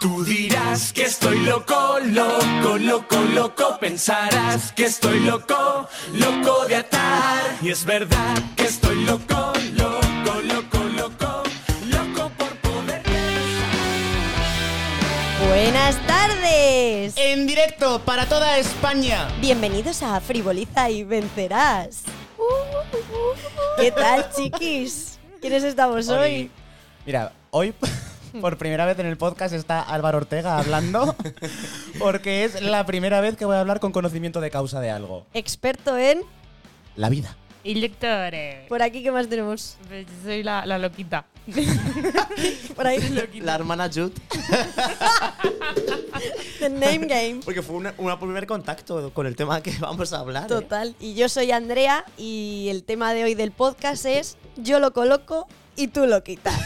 Tú dirás que estoy loco, loco, loco, loco. Pensarás que estoy loco, loco de atar. Y es verdad que estoy loco, loco, loco, loco, loco por poder Buenas tardes. En directo para toda España. Bienvenidos a Frivoliza y Vencerás. ¿Qué tal, chiquis? ¿Quiénes estamos hoy? Oli. Mira, hoy por primera vez en el podcast está Álvaro Ortega hablando porque es la primera vez que voy a hablar con conocimiento de causa de algo. Experto en. La vida. Inyectores. Por aquí, ¿qué más tenemos? Pues Soy la, la loquita. Por ahí. La hermana Jude. The Name Game. Porque fue un primer contacto con el tema que vamos a hablar. ¿eh? Total. Y yo soy Andrea y el tema de hoy del podcast es Yo lo coloco y tú lo quitas.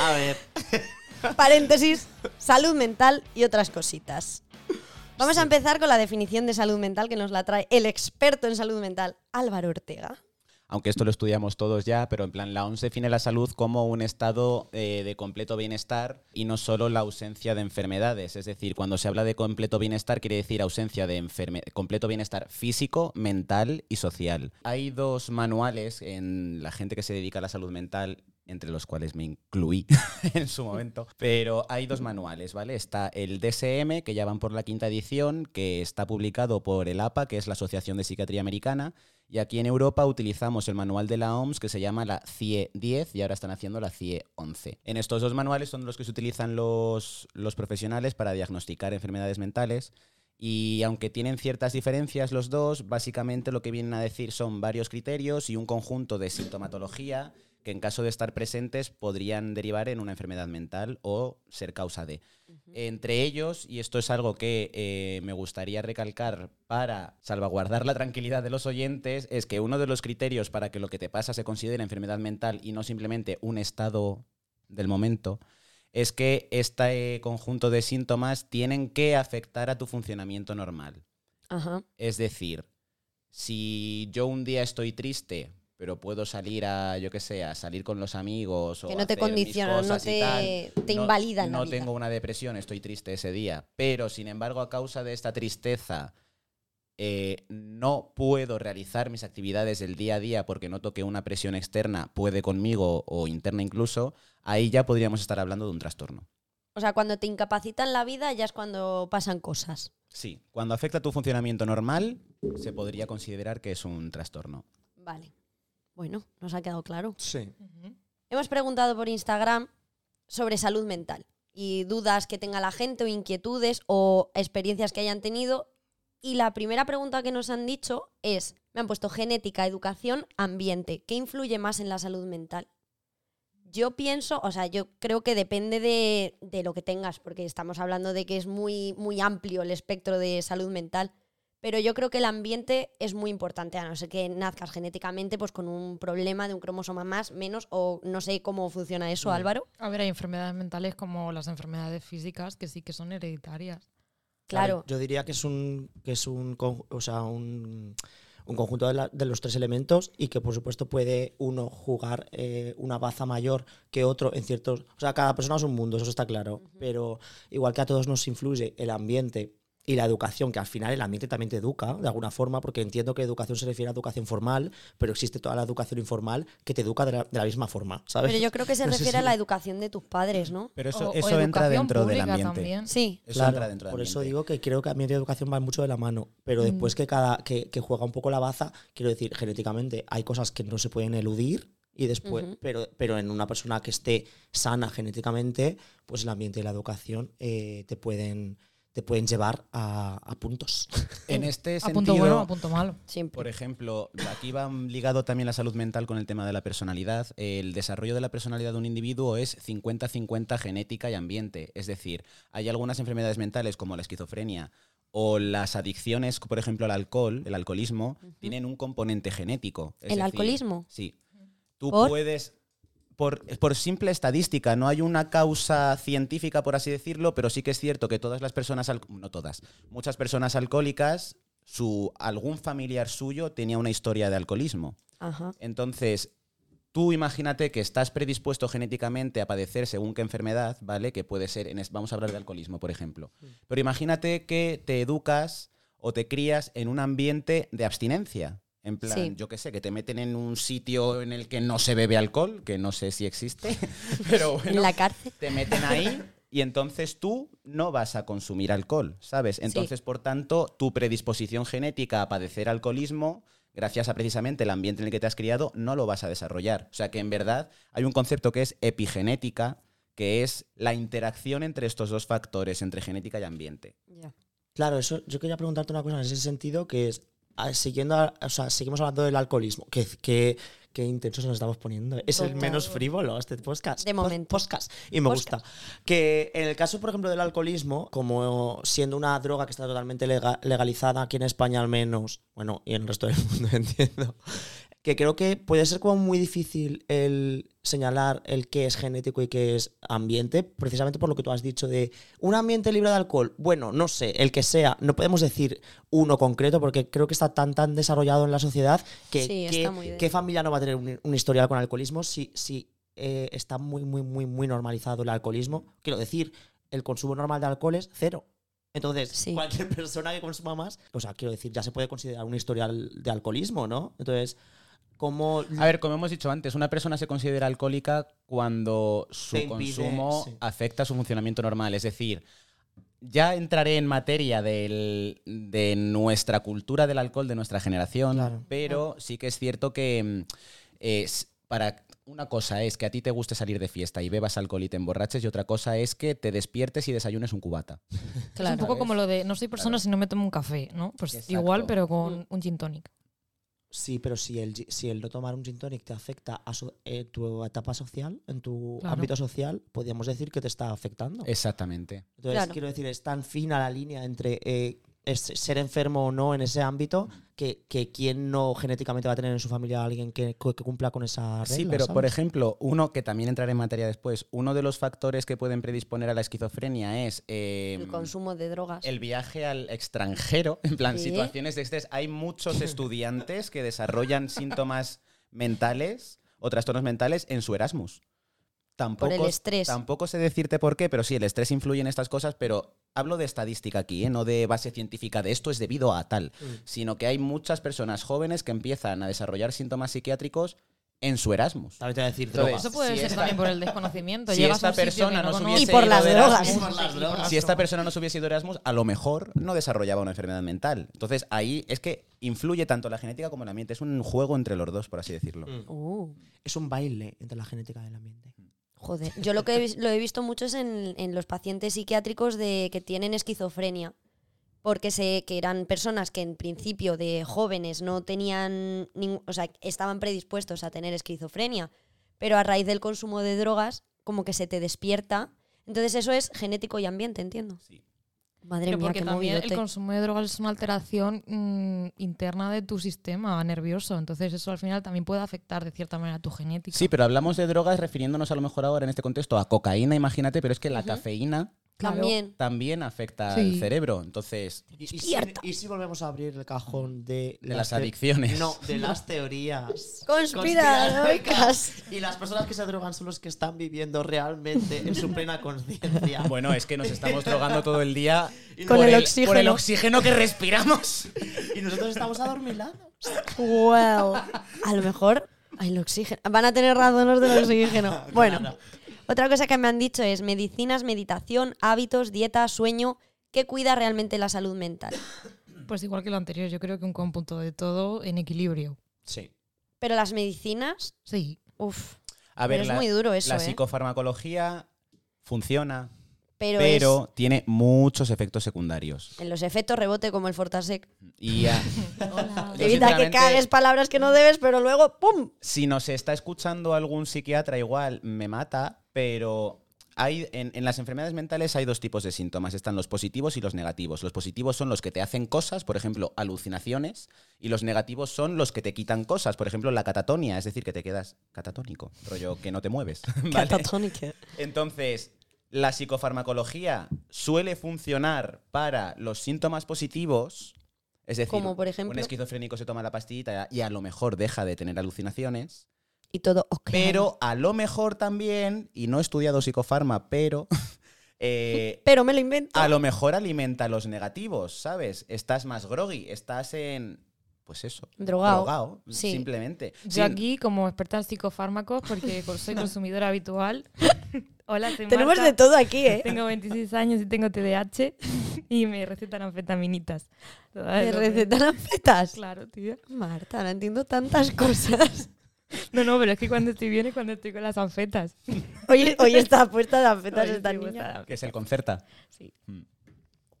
A ver. Paréntesis, salud mental y otras cositas. Vamos a empezar con la definición de salud mental que nos la trae el experto en salud mental, Álvaro Ortega. Aunque esto lo estudiamos todos ya, pero en plan la OMS define la salud como un estado eh, de completo bienestar y no solo la ausencia de enfermedades. Es decir, cuando se habla de completo bienestar quiere decir ausencia de completo bienestar físico, mental y social. Hay dos manuales en la gente que se dedica a la salud mental entre los cuales me incluí en su momento. Pero hay dos manuales, ¿vale? Está el DSM, que ya van por la quinta edición, que está publicado por el APA, que es la Asociación de Psiquiatría Americana, y aquí en Europa utilizamos el manual de la OMS que se llama la CIE 10 y ahora están haciendo la CIE 11. En estos dos manuales son los que se utilizan los, los profesionales para diagnosticar enfermedades mentales. Y aunque tienen ciertas diferencias los dos, básicamente lo que vienen a decir son varios criterios y un conjunto de sintomatología que en caso de estar presentes podrían derivar en una enfermedad mental o ser causa de. Entre ellos, y esto es algo que eh, me gustaría recalcar para salvaguardar la tranquilidad de los oyentes, es que uno de los criterios para que lo que te pasa se considere enfermedad mental y no simplemente un estado del momento, es que este conjunto de síntomas tienen que afectar a tu funcionamiento normal. Ajá. Es decir, si yo un día estoy triste, pero puedo salir a, yo qué sé, a salir con los amigos o Que no te hacer mis condiciona, no te- no- la vida. tengo una depresión, estoy triste ese día, pero sin embargo a causa de esta tristeza eh, no puedo realizar mis actividades del día a día porque noto que una presión externa puede conmigo o interna incluso, ahí ya podríamos estar hablando de un trastorno. O sea, cuando te incapacitan la vida ya es cuando pasan cosas. Sí, cuando afecta tu funcionamiento normal, se podría considerar que es un trastorno. Vale. Bueno, nos ha quedado claro. Sí. Hemos preguntado por Instagram sobre salud mental y dudas que tenga la gente o inquietudes o experiencias que hayan tenido. Y la primera pregunta que nos han dicho es, me han puesto genética, educación, ambiente. ¿Qué influye más en la salud mental? Yo pienso, o sea, yo creo que depende de, de lo que tengas, porque estamos hablando de que es muy, muy amplio el espectro de salud mental. Pero yo creo que el ambiente es muy importante, a no ser que nazcas genéticamente pues con un problema de un cromosoma más, menos, o no sé cómo funciona eso, Álvaro. A ver, hay enfermedades mentales como las enfermedades físicas que sí que son hereditarias. Claro. Yo diría que es un, que es un, o sea, un, un conjunto de, la- de los tres elementos y que por supuesto puede uno jugar eh, una baza mayor que otro en ciertos... O sea, cada persona es un mundo, eso está claro. Pero igual que a todos nos influye el ambiente y la educación, que al final el ambiente también te educa de alguna forma, porque entiendo que educación se refiere a educación formal, pero existe toda la educación informal que te educa de la, de la misma forma, ¿sabes? Pero yo creo que se No refiere a la educación de tus padres, ¿no? Pero eso, O- o eso entra dentro del ambiente. también. Sí. Eso Claro, entra dentro del por eso digo que creo que ambiente y educación van mucho de la mano, pero después que cada que, que juega un poco la baza, quiero decir, genéticamente hay cosas que no se pueden eludir y después, Ujú. pero, pero en una persona que esté sana genéticamente, pues el ambiente y la educación eh, te pueden te pueden llevar a, a puntos. En este A sentido, punto bueno, a punto malo. Siempre. por ejemplo, aquí va ligado también la salud mental con el tema de la personalidad. El desarrollo de la personalidad de un individuo es 50-50 genética y ambiente. Es decir, hay algunas enfermedades mentales como la esquizofrenia o las adicciones, por ejemplo, al alcohol, el alcoholismo, tienen un componente genético. Es ¿El decir, alcoholismo? Sí. Tú ¿Por? puedes... Por, por simple estadística, no hay una causa científica, por así decirlo, pero sí que es cierto que todas las personas, no todas, muchas personas alcohólicas, su, algún familiar suyo tenía una historia de alcoholismo. Ajá. Entonces, Tú imagínate que estás predispuesto genéticamente a padecer según qué enfermedad, ¿vale? Que puede ser, en vamos a hablar de alcoholismo, por ejemplo. Pero imagínate que te educas o te crías en un ambiente de abstinencia. En plan, Sí. yo qué sé, que te meten en un sitio en el que no se bebe alcohol, que no sé si existe, pero bueno, En la cárcel. te meten ahí y entonces tú no vas a consumir alcohol, ¿sabes? Entonces, por tanto, tu predisposición genética a padecer alcoholismo, gracias a precisamente el ambiente en el que te has criado, no lo vas a desarrollar. O sea que en verdad hay un concepto que es epigenética, que es la interacción entre estos dos factores, entre genética y ambiente. Claro, eso yo quería preguntarte una cosa en ese sentido, que es, siguiendo, a- o sea, seguimos hablando del alcoholismo, que, que, que intensos nos estamos poniendo. Es el menos frívolo este podcast. De momento. Podcast. Y me Podcast. gusta. Que en el caso, por ejemplo, del alcoholismo, como siendo una droga que está totalmente lega- legalizada aquí en España al menos, bueno, y en el resto del mundo entiendo, que creo que puede ser como muy difícil el señalar el qué es genético y qué es ambiente, precisamente por lo que tú has dicho de un ambiente libre de alcohol. Bueno, no sé, el que sea, no podemos decir uno concreto porque creo que está tan tan desarrollado en la sociedad que Sí, qué- qué familia no va a tener un, un historial con alcoholismo si, si eh, está muy, muy, muy, muy normalizado el alcoholismo. Quiero decir, el consumo normal de alcohol es cero. Entonces, Sí. cualquier persona que consuma más, o sea, quiero decir, ya se puede considerar un historial de alcoholismo, ¿no? Entonces, ¿cómo A ver, como hemos dicho antes, una persona se considera alcohólica cuando su impide, consumo sí. afecta su funcionamiento normal. Es decir, ya entraré en materia del- de nuestra cultura del alcohol, de nuestra generación, Claro. pero sí que es cierto que mm, es para una cosa es que a ti te guste salir de fiesta y bebas alcohol y te emborraches y otra cosa es que te despiertes y desayunes un cubata. es un poco ¿sabes? como lo de no soy persona Claro. si no me tomo un café, ¿no? Pues Exacto. igual, pero con un gin tonic. Sí, pero si el, si el no tomar un gin tonic te afecta a so- eh, tu etapa social, en tu Claro. ámbito social, podríamos decir que te está afectando. Exactamente. Entonces, Claro. quiero decir, es tan fina la línea entre eh, es- ser enfermo o no en ese ámbito que, que quién no genéticamente va a tener en su familia a alguien que, que cumpla con esa regla. Sí, pero por ejemplo, uno que también entraré en materia después, uno de los factores que pueden predisponer a la esquizofrenia es eh, El consumo de drogas. el viaje al extranjero, en plan Sí. situaciones de estrés. Hay muchos estudiantes que desarrollan síntomas mentales o trastornos mentales en su Erasmus. Tampoco, Por el estrés. Tampoco sé decirte por qué, pero sí, el estrés influye en estas cosas, pero hablo de estadística aquí, ¿eh? no de base científica de esto es debido a tal, Mm. sino que hay muchas personas jóvenes que empiezan a desarrollar síntomas psiquiátricos en su Erasmus. También te voy a decir drogas. Eso puede si ser esta- también por el desconocimiento. si esta persona no no se conoces. hubiese Y por ido las drogas. Erasmus, Y por las drogas. si esta persona no se hubiese ido Erasmus, a lo mejor no desarrollaba una enfermedad mental. Entonces ahí es que influye tanto la genética como el ambiente. Es un juego entre los dos, por así decirlo. Mm. Uh, Es un baile entre la genética del ambiente. Joder. Yo lo que he, lo he visto mucho es en, en los pacientes psiquiátricos de que tienen esquizofrenia. Porque sé que eran personas que en principio de jóvenes no tenían, ningún- o sea, estaban predispuestos a tener esquizofrenia, pero a raíz del consumo de drogas, como que se te despierta. Entonces eso es genético y ambiente, entiendo. Sí. Madre Pero mía, porque también el consumo de drogas es una alteración mm, interna de tu sistema nervioso. Entonces eso al final también puede afectar de cierta manera a tu genética. Sí, pero hablamos de drogas refiriéndonos a lo mejor ahora en este contexto a cocaína, imagínate, pero es que la cafeína Claro. También. también afecta Sí. al cerebro. Entonces, Y, y si, Despierta. y si volvemos a abrir el cajón de, De las adicciones. No, de las teorías. Conspiranoicas. Y las personas que se drogan son los que están viviendo realmente en su plena conciencia. bueno, es que nos estamos drogando todo el día Con por el por oxígeno. el oxígeno que respiramos. Y nosotros estamos adormilados. Wow. A lo mejor. Ay, el oxígeno. Van a tener razones del oxígeno. Bueno, Claro. Otra cosa que me han dicho es medicinas, meditación, hábitos, dieta, sueño. ¿Qué cuida realmente la salud mental? Pues igual que lo anterior, yo creo que un cómputo de todo en equilibrio. Sí. Pero las medicinas, Sí. uff. A ver, Pero es la, muy duro eso, la ¿eh? psicofarmacología funciona, Pero, pero tiene muchos efectos secundarios. en los efectos rebote como el Fortasec. Y a- Hola. Yo, Evita que sinceramente- cagues palabras que no debes, pero luego ¡pum! si nos está escuchando algún psiquiatra, igual me mata, pero hay, en, en las enfermedades mentales hay dos tipos de síntomas. Están los positivos y los negativos. Los positivos son los que te hacen cosas, por ejemplo, alucinaciones, y los negativos son los que te quitan cosas, por ejemplo, la catatonia, es decir, que te quedas catatónico, rollo que no te mueves. ¿vale? Catatónica. Entonces, la psicofarmacología suele funcionar para los síntomas positivos. Es decir, Como, por ejemplo? un esquizofrénico se toma la pastillita y a lo mejor deja de tener alucinaciones. Y todo ok. Pero a lo mejor también, y no he estudiado psicofarma, pero eh, Pero me lo invento. a lo mejor alimenta los negativos, ¿sabes? Estás más groggy, estás en. Pues eso. Drogado. Sí. simplemente. Yo Sin- aquí, como experta en psicofármacos, porque soy consumidora habitual. Hola, soy Tenemos Marta, de todo aquí, ¿eh? Tengo 26 años y tengo TDAH y me recetan anfetaminitas. Todas ¿Te lo que- recetan anfetas? Claro, tío. Marta, no entiendo tantas cosas. No, no, pero es que cuando estoy bien es cuando estoy con las anfetas. Hoy, hoy está puesta de anfetas Hoy esta estoy niña. puesta- que es el concerta. Sí.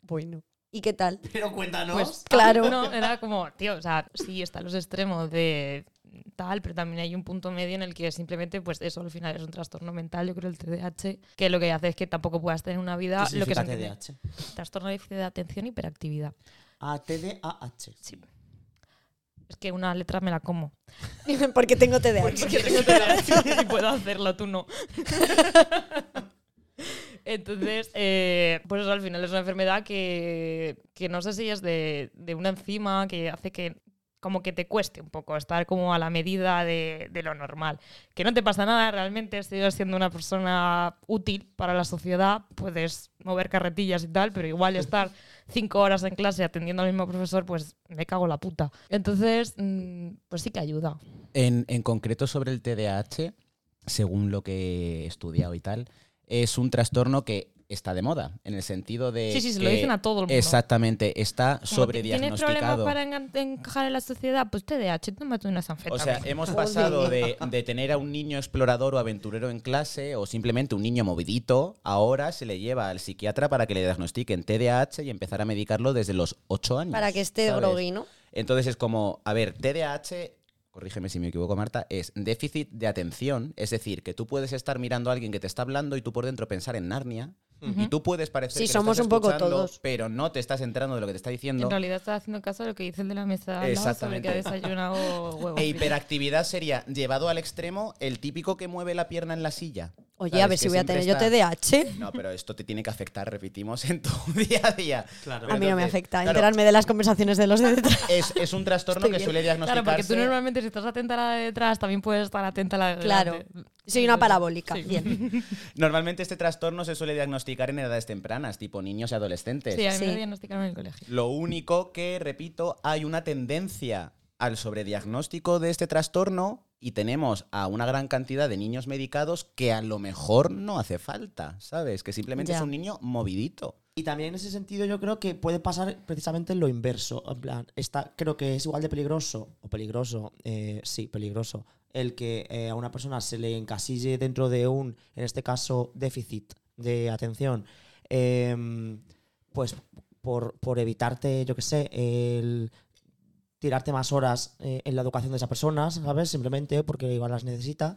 Bueno. ¿Y qué tal? Pero cuéntanos. Pues Claro. No, era como, tío, o sea, sí, están los extremos de tal, pero también hay un punto medio en el que simplemente, pues eso al final es un trastorno mental, yo creo el TDAH, que lo que hace es que tampoco puedas tener una vida, ¿Qué lo que se significa entiende- TDAH? trastorno de déficit de atención y hiperactividad. Ah, TDAH. Sí. Es que una letra me la como. Porque tengo TDAH. Porque tengo TDAH y puedo hacerlo, tú no. Entonces, eh, pues eso al final es una enfermedad que, que no sé si es de, de una enzima que hace que como que te cueste un poco estar como a la medida de, de lo normal. Que no te pasa nada, realmente sigues siendo una persona útil para la sociedad, puedes mover carretillas y tal, pero igual estar cinco horas en clase atendiendo al mismo profesor, pues me cago la puta. Entonces, mm, pues sí que ayuda. En, en concreto sobre el TDAH, según lo que he estudiado y tal, es un trastorno que está de moda, en el sentido de. Sí, sí, se lo dicen a todo el mundo. Exactamente, está Como ¿Tienes problemas sobrediagnosticado. para encajar en la sociedad? Pues TDAH, tómate unas O anfetaminas. sea, hemos pasado de, de tener a un niño explorador o aventurero en clase o simplemente un niño movidito, ahora se le lleva al psiquiatra para que le diagnostiquen TDAH y empezar a medicarlo desde los 8 años. Para que esté groggy, ¿no? Entonces es como, a ver, TDAH, corrígeme si me equivoco Marta, es déficit de atención, es decir, que tú puedes estar mirando a alguien que te está hablando y tú por dentro pensar en Narnia. Y tú puedes parecer Sí, que somos lo estás un poco escuchando, todos. pero no te estás enterando de lo que te está diciendo. En realidad estás haciendo caso a lo que dice el de la mesa lado sobre que ha Exactamente. desayunado huevos. E hiperactividad sería, llevado al extremo, el típico que mueve la pierna en la silla. Oye, a ver si voy a tener yo TDAH. No, pero esto te tiene que afectar, repetimos, en tu día a día. Claro. A mí no me afecta claro, enterarme de las conversaciones de los de detrás. Es, es un trastorno Estoy que bien. suele Claro, diagnosticarse. porque tú normalmente si estás atenta a la de detrás, también puedes estar atenta a la de Claro. delante. Soy una parabólica. Sí. Bien. Normalmente este trastorno se suele diagnosticar en edades tempranas, tipo niños y adolescentes. Sí, a mí me lo diagnosticaron en el colegio. Lo único que, repito, hay una tendencia al sobrediagnóstico de este trastorno y tenemos a una gran cantidad de niños medicados que a lo mejor no hace falta, ¿sabes? Que simplemente Ya. es un niño movidito. Y también en ese sentido yo creo que puede pasar precisamente lo inverso. En plan, está, creo que es igual de peligroso, o peligroso, eh, sí, peligroso, el que eh, a una persona se le encasille dentro de un, en este caso, déficit de atención, em, pues por, por evitarte, yo qué sé, el tirarte más horas eh, en la educación de esa persona, ¿sabes? Simplemente porque igual las necesita.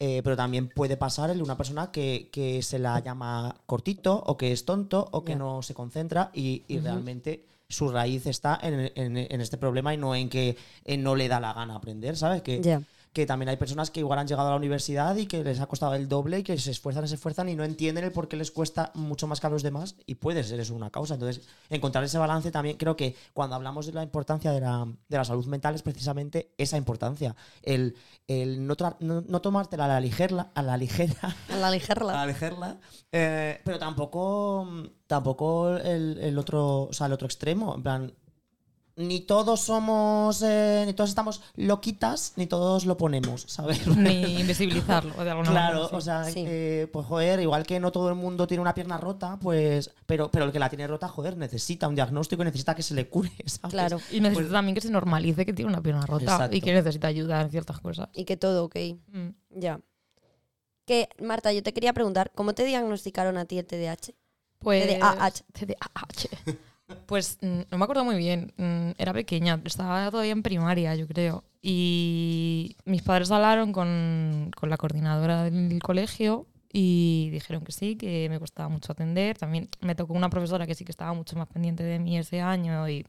Eh, pero también puede pasar el de una persona que, que se la llama cortito o que es tonto o que no se concentra y, y realmente su raíz está en, en- en este problema y no en que eh, no le da la gana aprender, ¿sabes? Que. Que también hay personas que igual han llegado a la universidad y que les ha costado el doble y que se esfuerzan, se esfuerzan y no entienden el por qué les cuesta mucho más que a los demás y puede ser eso una causa. Entonces, encontrar ese balance también creo que cuando hablamos de la importancia de la, de la salud mental es precisamente esa importancia. El, el no, no, no tomártela a la ligera, a la ligera, A la a ligera. la ligera, eh, pero tampoco, tampoco el, el otro, o sea, el otro extremo, en plan, ni todos somos, eh, ni todos estamos loquitas, ni todos lo ponemos, ¿sabes? Ni invisibilizarlo de alguna Claro, manera. sí. o sea, Sí. eh, pues joder, igual que no todo el mundo tiene una pierna rota, pues, pero, pero el que la tiene rota, joder, necesita un diagnóstico y necesita que se le cure, ¿sabes? Claro. Y necesita también que se normalice que tiene una pierna rota Exacto. y que necesita ayuda en ciertas cosas. Y que todo ok. Mm. Ya. Que, Marta, yo te quería preguntar, ¿cómo te diagnosticaron a ti el TDAH? Pues, TDAH. TDAH. Pues mm, no me acuerdo muy bien. Mm, Era pequeña, estaba todavía en primaria, yo creo. Y mis padres hablaron con, con la coordinadora del colegio y dijeron que sí, que me costaba mucho atender. También me tocó una profesora que sí que estaba mucho más pendiente de mí ese año y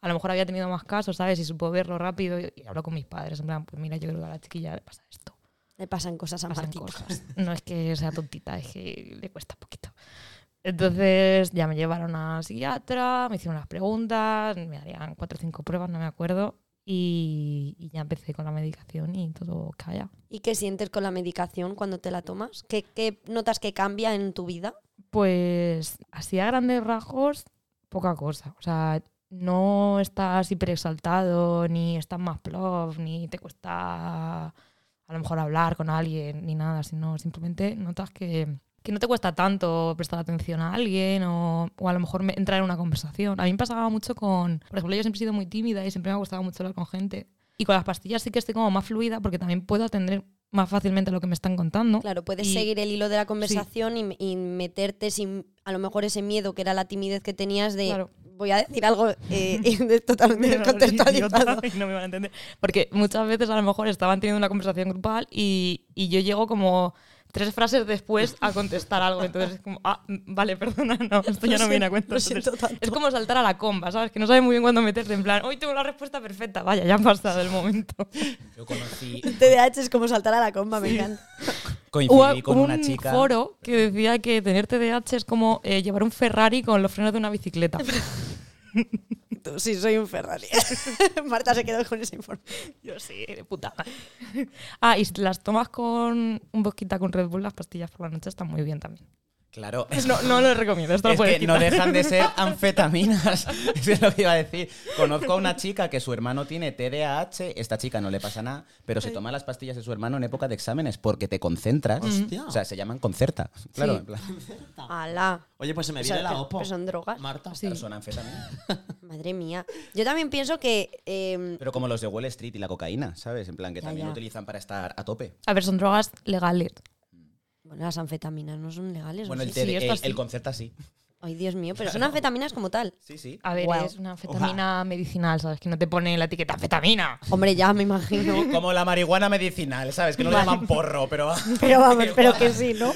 a lo mejor había tenido más casos, ¿sabes? Y supo verlo rápido y, y habló con mis padres. En plan, pues mira, yo creo que a la chiquilla le pasa esto. Le pasan cosas a pasan cosas. No es que sea tontita, es que le cuesta poquito. Entonces ya me llevaron a psiquiatra, me hicieron las preguntas, me harían cuatro o cinco pruebas, no me acuerdo. y, y ya empecé con la medicación y todo calla. ¿Y qué sientes con la medicación cuando te la tomas? ¿Qué, qué notas que cambia en tu vida? Pues así a grandes rasgos, poca cosa. O sea, no estás hiperexaltado, ni estás más plof, ni te cuesta a lo mejor hablar con alguien, ni nada, sino simplemente notas que, que no te cuesta tanto prestar atención a alguien o, o a lo mejor me- entrar en una conversación. A mí me pasaba mucho con, por ejemplo, yo siempre he sido muy tímida y siempre me ha gustado mucho hablar con gente. Y con las pastillas sí que estoy como más fluida porque también puedo atender más fácilmente lo que me están contando. Claro, puedes Y- seguir el hilo de la conversación y, y meterte sin a lo mejor ese miedo que era la timidez que tenías de Claro. voy a decir algo eh, totalmente descontextualizado. no me van a entender. Porque muchas veces a lo mejor estaban teniendo una conversación grupal y, y yo llego como tres frases después a contestar algo. Entonces es como, ah, vale, perdona, no, esto ya no viene a tanto. es como saltar a la comba, ¿sabes? Que no sabes muy bien cuándo meterte. En plan, hoy tengo la respuesta perfecta. Vaya, ya ha pasado el momento. Yo conocí, TDAH es como saltar a la comba, me encanta. coincidí con Hubo una un chica. foro que decía que tener TDAH es como eh, llevar un Ferrari con los frenos de una bicicleta. Tú, sí, soy un Ferrari. Marta se quedó con ese informe. Yo sí, de puta. Ah, y las tomas con un boquita con Red Bull, las pastillas por la noche están muy bien también. Claro. No, no lo recomiendo, esto lo Es puedes que no quitar. dejan de ser anfetaminas. Eso es lo que iba a decir. Conozco a una chica que su hermano tiene TDAH. Esta chica no le pasa nada, pero se toma las pastillas de su hermano en época de exámenes porque te concentras. Hostia. O sea, se llaman concerta. Claro, Sí. en plan, Ala. Oye, pues se me O viene sea, la OPO. pero son drogas. Marta. son anfetaminas. Madre mía. Yo también pienso que eh, Pero como los de Wall Street y la cocaína, ¿sabes? En plan, que Ya, también ya. lo utilizan para estar a tope. A ver, son drogas legales. Bueno, las anfetaminas no son legales. ¿o Bueno, el, sí? TD sí, el, el concerta sí. Ay, Dios mío, pero son anfetaminas como tal. Sí, sí. A ver, es una anfetamina medicinal, ¿sabes? Que no te pone la etiqueta anfetamina. Hombre, ya me imagino. Como la marihuana medicinal, ¿sabes? Que no lo Vale. llaman porro, pero... Pero vamos, pero que sí, ¿no?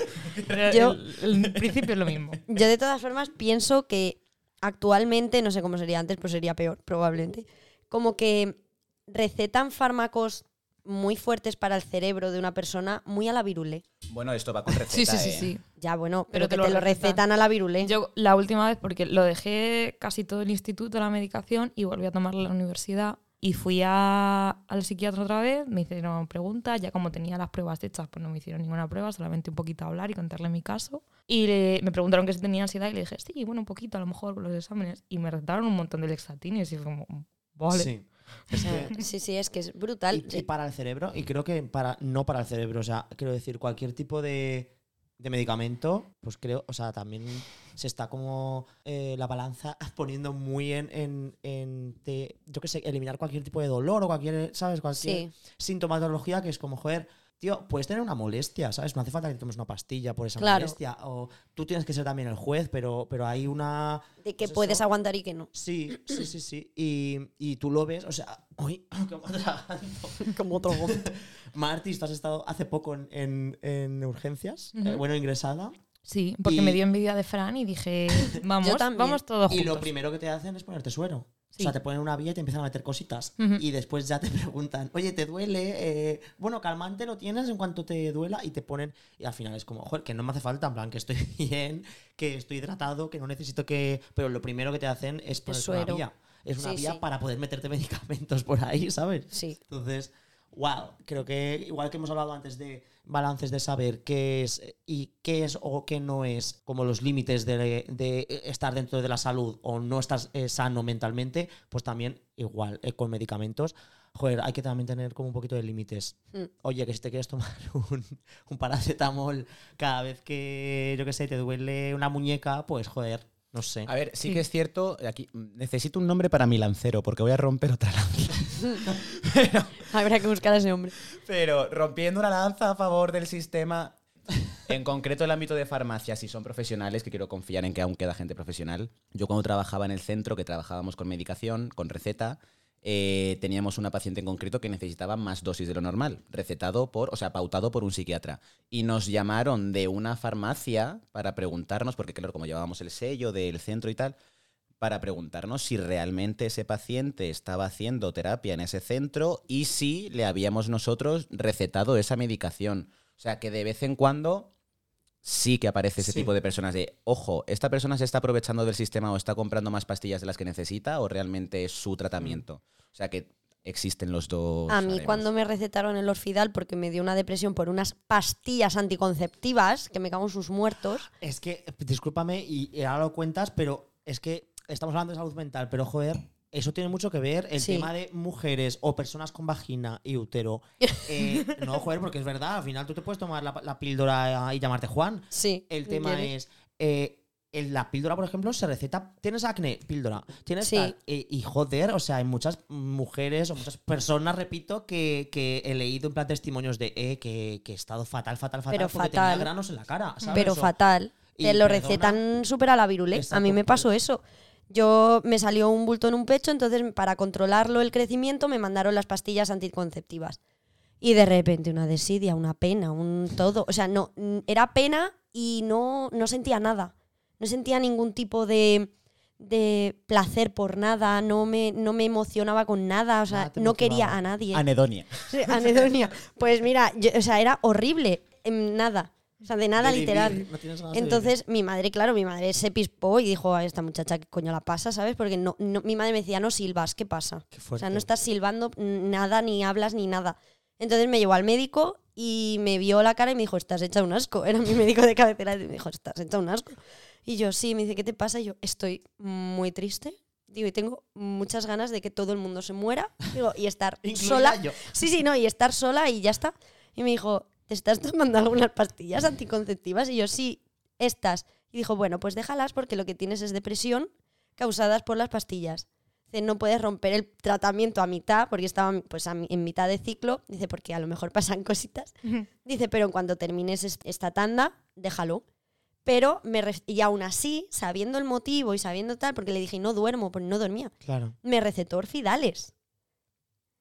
Pero Yo- el, el principio es lo mismo. Yo de todas formas pienso que actualmente, no sé cómo sería antes, pero sería peor, probablemente, como que recetan fármacos muy fuertes para el cerebro de una persona muy a la virule. Bueno, esto va con receta, Sí, sí, sí, ¿eh? sí. Ya, bueno, pero, Pero que te te lo lo recetan. recetan a la virule. Yo la última vez, porque lo dejé casi todo el instituto, la medicación, y volví a tomarla en la universidad. Y fui a- al psiquiatra otra vez, me hicieron preguntas, ya como tenía las pruebas hechas, pues no me hicieron ninguna prueba, solamente un poquito a hablar y contarle mi caso. Y le- me preguntaron que si tenía ansiedad y le dije, sí, bueno, un poquito a lo mejor con los exámenes. Y me recetaron un montón de lexatines y fue como, vale. Sí. O sea, sí, sí, es que es brutal. Y, y para el cerebro, y creo que para no para el cerebro, o sea, quiero decir, cualquier tipo de, de medicamento, pues creo, o sea, también se está como eh, la balanza poniendo muy en, en, en te- yo qué sé, eliminar cualquier tipo de dolor o cualquier, ¿sabes? Cualquier Sí. sintomatología que es como, joder, tío, puedes tener una molestia, ¿sabes? No hace falta que te tomes una pastilla por esa Claro. molestia. O tú tienes que ser también el juez, pero, pero hay una... De que pues puedes eso. aguantar y que no. Sí, sí, sí, sí. Y, y tú lo ves, o sea, atragando. Como otro Martis, tú has estado hace poco en, en- en urgencias, eh, bueno, ingresada. Sí, porque Y- me dio envidia de Fran y dije, vamos, vamos todos Y juntos. lo primero que te hacen es ponerte suero. Sí. O sea, te ponen una vía y te empiezan a meter cositas. Y después ya te preguntan, oye, ¿te duele? Eh, bueno, calmante lo tienes en cuanto te duela. Y te ponen. Y al final es como, joder, que no me hace falta, en plan, que estoy bien, que estoy hidratado, que no necesito que. Pero lo primero que te hacen es ponerte una vía. Es una Sí, vía sí. para poder meterte medicamentos por ahí, ¿sabes? Sí. Entonces, wow, creo que igual que hemos hablado antes de balances de saber qué es y qué es o qué no es, como los límites de, de estar dentro de la salud o no estar eh, sano mentalmente, pues también igual eh, con medicamentos. Joder, hay que también tener como un poquito de límites. Mm. Oye, que si te quieres tomar un, un paracetamol cada vez que, yo qué sé, te duele una muñeca, pues joder, no sé. A ver, sí, Sí. que es cierto, aquí mm, necesito un nombre para mi lancero, porque voy a romper otra lanza. Habrá que buscar a ese hombre. Pero rompiendo una lanza a favor del sistema, en concreto el ámbito de farmacia, si son profesionales, que quiero confiar en que aún queda gente profesional. Yo cuando trabajaba en el centro, que trabajábamos con medicación, con receta, eh, teníamos una paciente en concreto que necesitaba más dosis de lo normal, recetado por, o sea, pautado por un psiquiatra. Y nos llamaron de una farmacia para preguntarnos, porque claro, como llevábamos el sello del centro y tal, para preguntarnos si realmente ese paciente estaba haciendo terapia en ese centro y si le habíamos nosotros recetado esa medicación. O sea, que de vez en cuando sí que aparece ese Sí. tipo de personas de, ojo, ¿esta persona se está aprovechando del sistema o está comprando más pastillas de las que necesita o realmente es su tratamiento? O sea, que existen los dos. A mí cuando me recetaron el Orfidal porque me dio una depresión por unas pastillas anticonceptivas, que me cago en sus muertos. Es que, discúlpame, y, y ahora lo cuentas, pero es que estamos hablando de salud mental, pero joder, eso tiene mucho que ver. El Sí. tema de mujeres o personas con vagina y útero. Eh, no, joder, porque es verdad, al final tú te puedes tomar la, la píldora y llamarte Juan. Sí. El tema es. eh, en la píldora, por ejemplo, se receta. Tienes acné, píldora. Tienes Sí. tal. eh, y joder, o sea, hay muchas mujeres o muchas personas, repito, que, que he leído en plan testimonios de eh, que, que he estado fatal, fatal, fatal. Pero porque fatal. tenía granos en la cara. ¿sabes? Pero O- fatal. Te lo recetan súper a la virulé. A mí me pasó eso. Yo me salió un bulto en un pecho, entonces para controlarlo el crecimiento me mandaron las pastillas anticonceptivas. Y de repente una desidia, una pena, un todo. O sea, no, era pena y no, no sentía nada. No sentía ningún tipo de, de placer por nada, no me, no me emocionaba con nada, o sea, Nada no quería a nadie. Anedonia. Sí, anedonia. Pues mira, yo- o sea, era horrible. em, nada. O sea, de nada de vivir, literal. no tienes ganas de Entonces, mi madre, claro, mi madre se pispó y dijo a esta muchacha, ¿qué coño la pasa? ¿Sabes? Porque no, no- mi madre me decía, no silbas, ¿qué pasa? Qué O sea, no estás silbando nada, ni hablas, ni nada. Entonces me llevó al médico y me vio la cara y me dijo, estás hecha un asco. Era mi médico de cabecera y me dijo, estás hecha un asco. Y yo, sí, me dice, ¿qué te pasa? Y yo, estoy muy triste. Digo, y tengo muchas ganas de que todo el mundo se muera. Digo, y estar sola. yo. Sí, sí, no, y estar sola y ya está. Y me dijo, ¿te estás tomando algunas pastillas anticonceptivas? Y yo, sí, estas. Y dijo, bueno, pues déjalas porque lo que tienes es depresión causadas por las pastillas. Dice, no puedes romper el tratamiento a mitad, porque estaba pues, en mitad de ciclo. Dice, porque a lo mejor pasan cositas. Dice, pero en cuanto termines est- esta tanda, déjalo. Pero, me y aún así, sabiendo el motivo y sabiendo tal, porque le dije, no duermo, pues no dormía Claro. me recetó orfidales.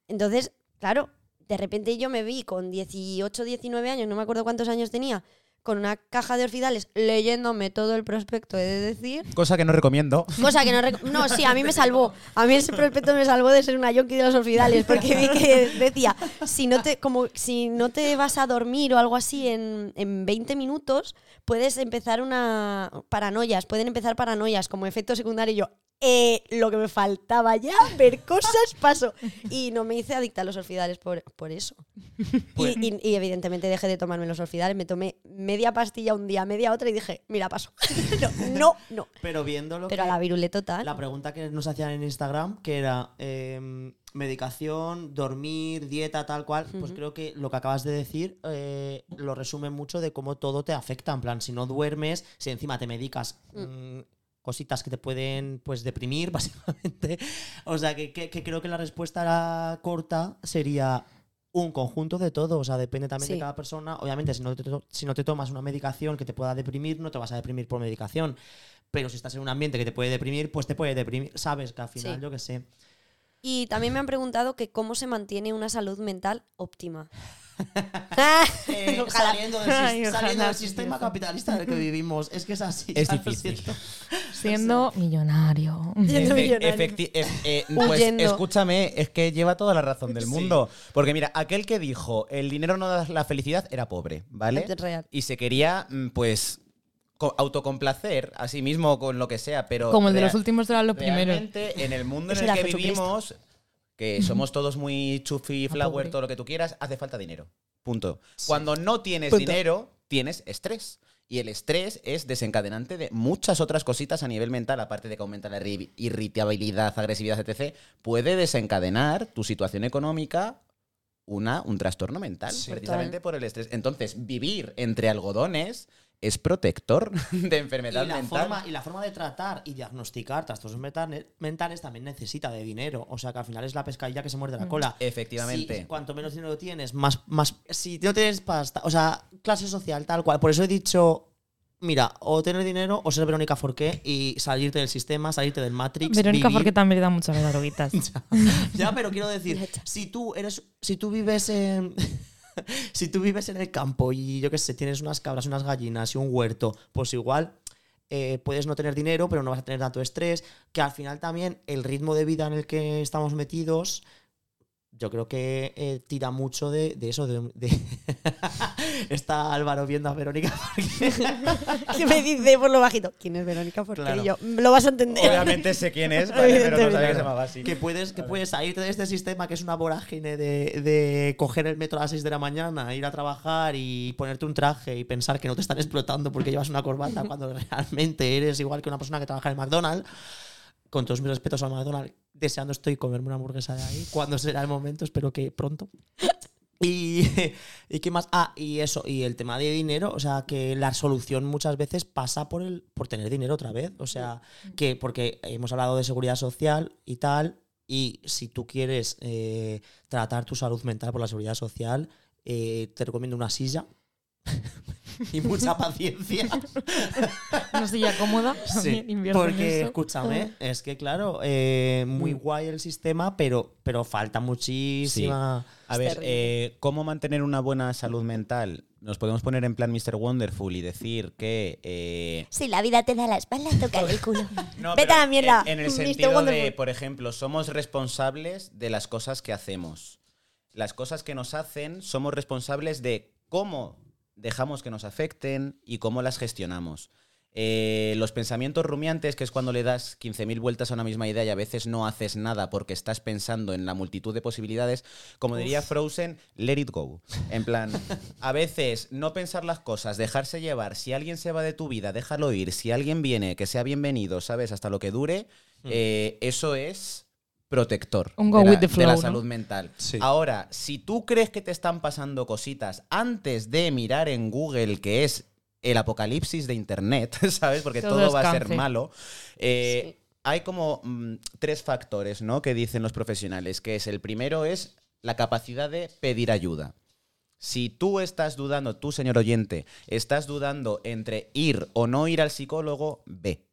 Entonces, claro, de repente yo me vi con 18, 19 años, no me acuerdo cuántos años tenía, con una caja de orfidales leyéndome todo el prospecto, he de decir. Cosa que no recomiendo. Cosa que no... rec- No, sí, a mí me salvó. A mí ese prospecto me salvó de ser una yonki de los orfidales, porque vi que decía, si no te, como, si no te vas a dormir o algo así en, en 20 minutos, puedes empezar una... paranoias, pueden empezar paranoias como efecto secundario. Y yo, eh, lo que me faltaba ya, ver cosas, paso. Y no me hice adicta a los orfidales por, por eso. Pues- Y, y- y evidentemente dejé de tomarme los orfidales, me tomé media pastilla un día, media otra y dije, mira, paso. no, no, no. Pero viendo lo Pero a la virule total. La pregunta que nos hacían en Instagram, que era em, medicación, dormir, dieta, tal cual, pues creo que lo que acabas de decir eh, lo resume mucho de cómo todo te afecta. En plan, si no duermes, si encima te medicas mm, cositas que te pueden pues deprimir, básicamente. O sea, que, que- que creo que la respuesta corta sería un conjunto de todo. O sea, depende también Sí. de cada persona. Obviamente, si no, te, si no te tomas una medicación que te pueda deprimir, no te vas a deprimir por medicación. Pero si estás en un ambiente que te puede deprimir, pues te puede deprimir. Sabes que al final, Sí. yo qué sé. Y también me han preguntado que cómo se mantiene una salud mental óptima. Eh, Ojalá. saliendo del, sis- Ay, ojalá, saliendo del sí, sistema sí. capitalista en el que vivimos. Es que es así. Es lo difícil. Siendo millonario. Siendo ef- eh, pues Huyendo. escúchame, es que lleva toda la razón del Sí. mundo. Porque mira, aquel que dijo el dinero no da la felicidad era pobre, ¿vale? Real. Y se quería, mm, pues, co- autocomplacer a sí mismo con lo que sea, pero. Como el de los últimos eran los primeros. Realmente, en el mundo en el era que vivimos, que somos todos muy chufi, flower, pobre. todo lo que tú quieras, hace falta dinero. Punto. Cuando no tienes Punto. dinero, tienes estrés. Y el estrés es desencadenante de muchas otras cositas a nivel mental, aparte de que aumenta la irri- irritabilidad, agresividad, etc. Puede desencadenar tu situación económica una, un trastorno mental, Sí. precisamente por el estrés. Entonces, vivir entre algodones es protector de Y enfermedad la, mental. forma, y la forma de tratar y diagnosticar trastornos mentales, mentales también necesita de dinero. O sea que al final es la pescadilla que se muerde la cola. Efectivamente. Si cuanto menos dinero tienes, más, más. Si no tienes pasta, o sea, clase social, tal cual. Por eso he dicho. Mira, o tener dinero o ser Verónica Forqué y salirte del sistema, salirte del Matrix. Verónica, vivir- porque también le da muchas droguitas. ya, pero quiero decir, si tú eres, si tú vives en, si tú vives en el campo y yo qué sé, tienes unas cabras, unas gallinas y un huerto, pues igual eh, puedes no tener dinero, pero no vas a tener tanto estrés, que al final también el ritmo de vida en el que estamos metidos yo creo que eh, tira mucho de, de eso. De, de- Está Álvaro viendo a Verónica. porque- que me dice por lo bajito, ¿quién es Verónica Forqué? Claro. Y yo, lo vas a entender. Obviamente sé quién es, vale, pero no sabía que se llamaba así. que puedes, que puedes salirte de este sistema que es una vorágine de, de coger el metro a las 6 de la mañana, ir a trabajar y ponerte un traje y pensar que no te están explotando porque llevas una corbata cuando realmente eres igual que una persona que trabaja en el McDonald's. Con todos mis respetos al McDonald's, deseando estoy comerme una hamburguesa de ahí. Cuando será el momento? Espero que pronto. Y, y qué más? Ah, y eso, y el tema de dinero, o sea, que la solución muchas veces pasa por el por tener dinero otra vez, o sea, que porque hemos hablado de seguridad social y tal, y si tú quieres eh, tratar tu salud mental por la seguridad social, eh, te recomiendo una silla y mucha paciencia. Una silla cómoda. en porque eso. escúchame, es que claro, eh, muy Mm. guay el sistema, pero, pero falta muchísima. A ver, eh, ¿cómo mantener una buena salud mental? Nos podemos poner en plan Mr. Wonderful y decir que... eh, Si la vida te da la espalda, toca el culo. No, Vete a la mierda. En, en el sentido de, por ejemplo, somos responsables de las cosas que hacemos. Las cosas que nos hacen, somos responsables de cómo dejamos que nos afecten y cómo las gestionamos. Eh, los pensamientos rumiantes, que es cuando le das 15.000 vueltas a una misma idea y a veces no haces nada porque estás pensando en la multitud de posibilidades, como diría Frozen, let it go. En plan, a veces no pensar las cosas, dejarse llevar. Si alguien se va de tu vida, déjalo ir. Si alguien viene, que sea bienvenido, ¿sabes? Hasta lo que dure. eh, eso es protector Un go de, la, with the de la flow, ¿no? salud mental. Sí. Ahora, si tú crees que te están pasando cositas antes de mirar en Google que es el apocalipsis de Internet, ¿sabes? Porque Todo va a ser malo. eh, Sí. Hay como mm, tres factores, ¿no? Que dicen los profesionales, que es el primero es la capacidad de pedir ayuda. Si tú estás dudando, tú señor oyente, estás dudando entre ir o no ir al psicólogo, ve.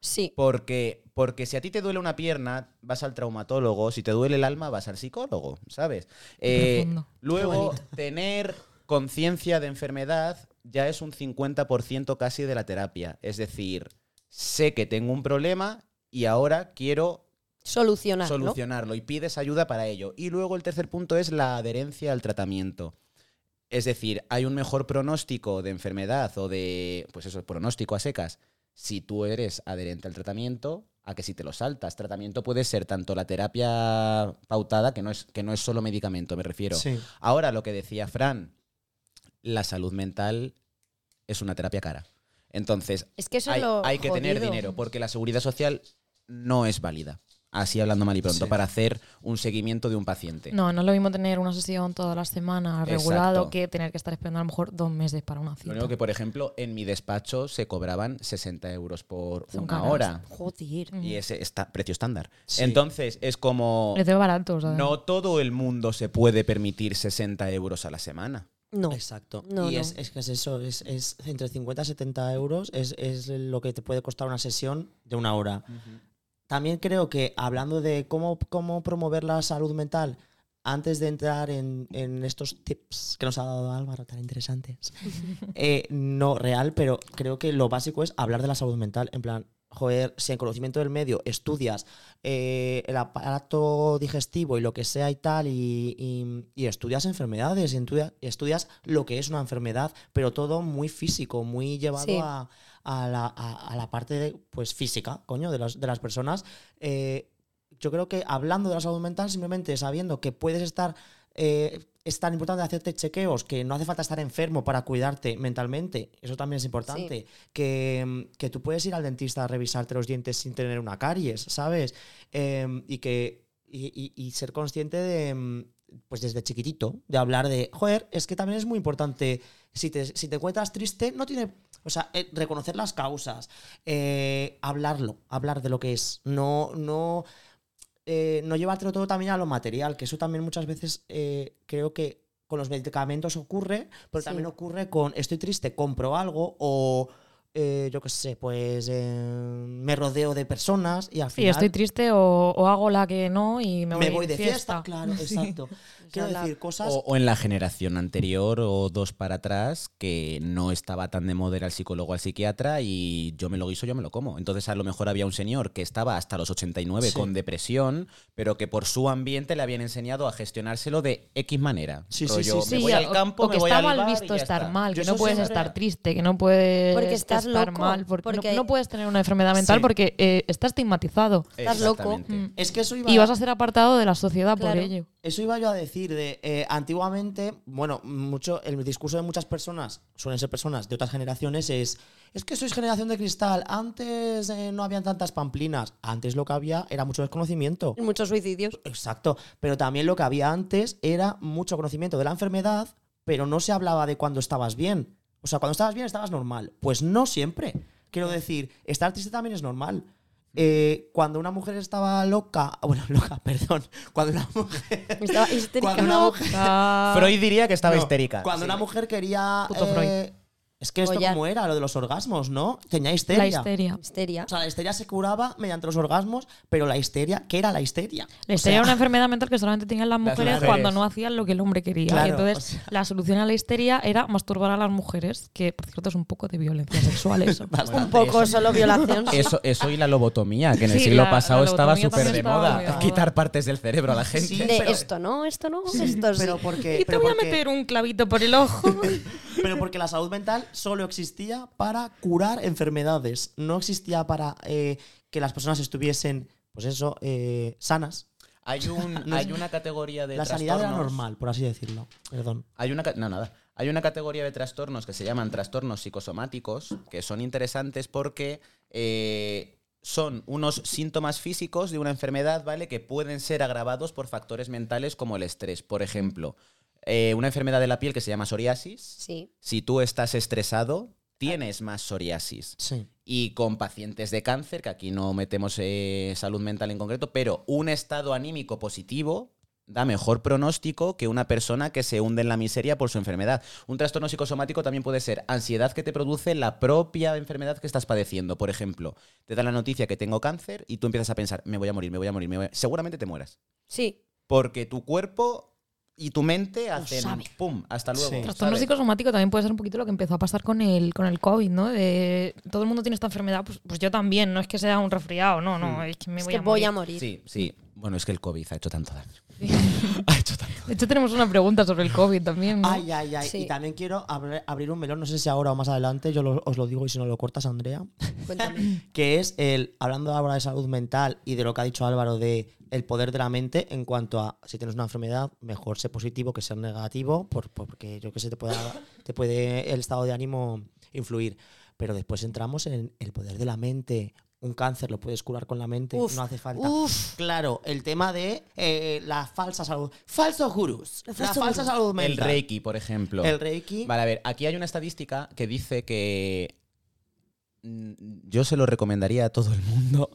Sí. Porque, porque si a ti te duele una pierna, vas al traumatólogo. Si te duele el alma, vas al psicólogo, ¿sabes? Eh, luego, tener conciencia de enfermedad ya es un 50% casi de la terapia. Es decir, sé que tengo un problema y ahora quiero Solucionar, ¿no? solucionarlo y pides ayuda para ello. Y luego el tercer punto es la adherencia al tratamiento. Es decir, hay un mejor pronóstico de enfermedad o de, pues eso, pronóstico a secas, si tú eres adherente al tratamiento, a que si te lo saltas. Tratamiento puede ser tanto la terapia pautada, que no es, que no es solo medicamento, me refiero. Sí. Ahora, lo que decía Fran, la salud mental es una terapia cara. Entonces, Es que eso hay, es lo hay que tener dinero, porque la seguridad social no es válida. Así hablando mal y pronto, Sí. para hacer un seguimiento de un paciente. No, no es lo mismo tener una sesión todas las semanas Exacto. regulado que tener que estar esperando a lo mejor dos meses para una Lo cita. único que, por ejemplo, en mi despacho se cobraban 60 euros por Son una caras. hora. Joder. Y ese está precio estándar. Sí. Entonces, es como. Precio barato, No todo el mundo se puede permitir 60 euros a la semana. No. Exacto. No, y no. Es, es que es eso, es, es entre 50 y 70 euros es, es lo que te puede costar una sesión de una hora. También creo que hablando de cómo, cómo promover la salud mental, antes de entrar en, en estos tips que nos ha dado Álvaro, tan interesantes, eh, no real, pero creo que lo básico es hablar de la salud mental. En plan, joder, si en conocimiento del medio estudias eh, el aparato digestivo y lo que sea y tal, y, y- y estudias enfermedades, y estudia- estudias lo que es una enfermedad, pero todo muy físico, muy llevado Sí. a, a la, a- a la parte de, pues, física, coño, de las, de las personas. Eh, yo creo que hablando de la salud mental, simplemente sabiendo que puedes estar. eh, es tan importante hacerte chequeos que no hace falta estar enfermo para cuidarte mentalmente. Eso también es importante. Que, que tú puedes ir al dentista a revisarte los dientes sin tener una caries, ¿sabes? Em, y que. Y, y- y ser consciente de. mm, Pues desde chiquitito, de hablar de. Joder, es que también es muy importante. Si te, si te encuentras triste, no tiene. O sea, eh, reconocer las causas. eh, hablarlo, hablar de lo que es. No, no eh, no llevártelo todo también a lo material, que eso también muchas veces eh, creo que con los medicamentos ocurre, pero Sí. también ocurre con estoy triste, compro algo o eh, yo qué sé, pues eh, me rodeo de personas y al Sí, final estoy triste o, o hago la que no y me voy, de fiesta. Claro, Sí. exacto. Quiero decir cosas. O, o en la generación anterior o dos para atrás, que no estaba tan de moda el psicólogo al psiquiatra y yo me lo guiso, yo me lo como. Entonces a lo mejor había un señor que estaba hasta los 89 Sí. con depresión, pero que por su ambiente le habían enseñado a gestionárselo de X manera. Sí, sí, Rollo, sí, me sí. voy o- al campo, o que me voy está al mal visto estar está. mal, Yo que no puedes estar triste, que no puedes Porque estás estar loco, mal, porque, no- porque- no, puedes tener una enfermedad mental Sí. porque eh, está estigmatizado Estás loco. Mm. Es que eso iba, y vas a ser apartado de la sociedad Claro. por ello. Eso iba yo a decir. De, eh, antiguamente, bueno, mucho el discurso de muchas personas, suelen ser personas de otras generaciones, es es que sois generación de cristal. Antes eh, no habían tantas pamplinas. Antes lo que había era mucho desconocimiento. Muchos suicidios. Exacto. Pero también lo que había antes era mucho conocimiento de la enfermedad, pero no se hablaba de cuando estabas bien. O sea, cuando estabas bien estabas normal. Pues no siempre. Quiero decir, estar triste también es normal. Eh, cuando una mujer estaba loca, bueno, loca, perdón, cuando una mujer, Estaba histérica. cuando una mujer, Freud diría que estaba no, histérica. cuando Sí. una mujer quería, Puto eh, Freud. Es que esto Follar. como era lo de los orgasmos, ¿no? Tenía histeria. la histeria. Histeria. O sea, la histeria se curaba mediante los orgasmos, pero la histeria, ¿qué era la histeria? La O histeria era una enfermedad mental que solamente tenían las mujeres, mujeres. cuando no hacían lo que el hombre quería. Claro, y entonces, o sea- la solución a la histeria era masturbar a las mujeres, que por cierto es un poco de violencia sexual eso. Un poco solo violación. sí. Eso, eso y la lobotomía, que en el Sí, siglo la- pasado la estaba súper de moda. Quitar partes del cerebro a la gente. Sí, De pero- esto no, esto no, esto sí. pero porque, y te pero voy a porque- meter un clavito por el ojo. Pero porque la salud mental solo existía para curar enfermedades. No existía para eh, que las personas estuviesen, pues eso, eh, sanas. Hay, un, hay una categoría de la sanidad era normal, por así decirlo. Perdón. Hay una, no, nada. Hay una categoría de trastornos que se llaman trastornos psicosomáticos, que son interesantes porque eh, son unos síntomas físicos de una enfermedad, ¿vale? Que pueden ser agravados por factores mentales como el estrés. Por ejemplo, eh, una enfermedad de la piel que se llama psoriasis. Sí. Si tú estás estresado, tienes más psoriasis. Sí. Y con pacientes de cáncer, que aquí no metemos eh, salud mental en concreto, pero un estado anímico positivo da mejor pronóstico que una persona que se hunde en la miseria por su enfermedad. Un trastorno psicosomático también puede ser ansiedad que te produce la propia enfermedad que estás padeciendo. Por ejemplo, te da la noticia que tengo cáncer y tú empiezas a pensar, me voy a morir, me voy a morir, me voy a-". seguramente te mueras. Sí. Porque tu cuerpo y tu mente sabe. pum, hasta luego. Sí. Trastorno psicosomático también puede ser un poquito lo que empezó a pasar con el, con el COVID, ¿no? De todo el mundo tiene esta enfermedad, pues, pues yo también, no es que sea un resfriado, no, no, es que me Es voy que a voy morir. a morir. Sí, sí. Bueno, es que el COVID ha hecho tanto daño. ha hecho tanto De hecho, tenemos una pregunta sobre el COVID también, ¿no? Ay, ay, ay. Sí. Y también quiero abrir, abrir un melón, no sé si ahora o más adelante, yo lo- os lo digo y si no lo cortas, Andrea. Cuéntame. que es el, hablando ahora de salud mental y de lo que ha dicho Álvaro de el poder de la mente en cuanto a si tienes una enfermedad, mejor ser positivo que ser negativo, por- porque yo que sé, te puede, te puede el estado de ánimo influir. Pero después entramos en el poder de la mente. Un cáncer lo puedes curar con la mente, Uf, no hace falta. uf. Claro, el tema de eh, la falsa salud. Falso gurús. El La falso falsa salud El mental. Reiki, por ejemplo. El Reiki. Vale, a ver, aquí hay una estadística que dice que yo se lo recomendaría a todo el mundo,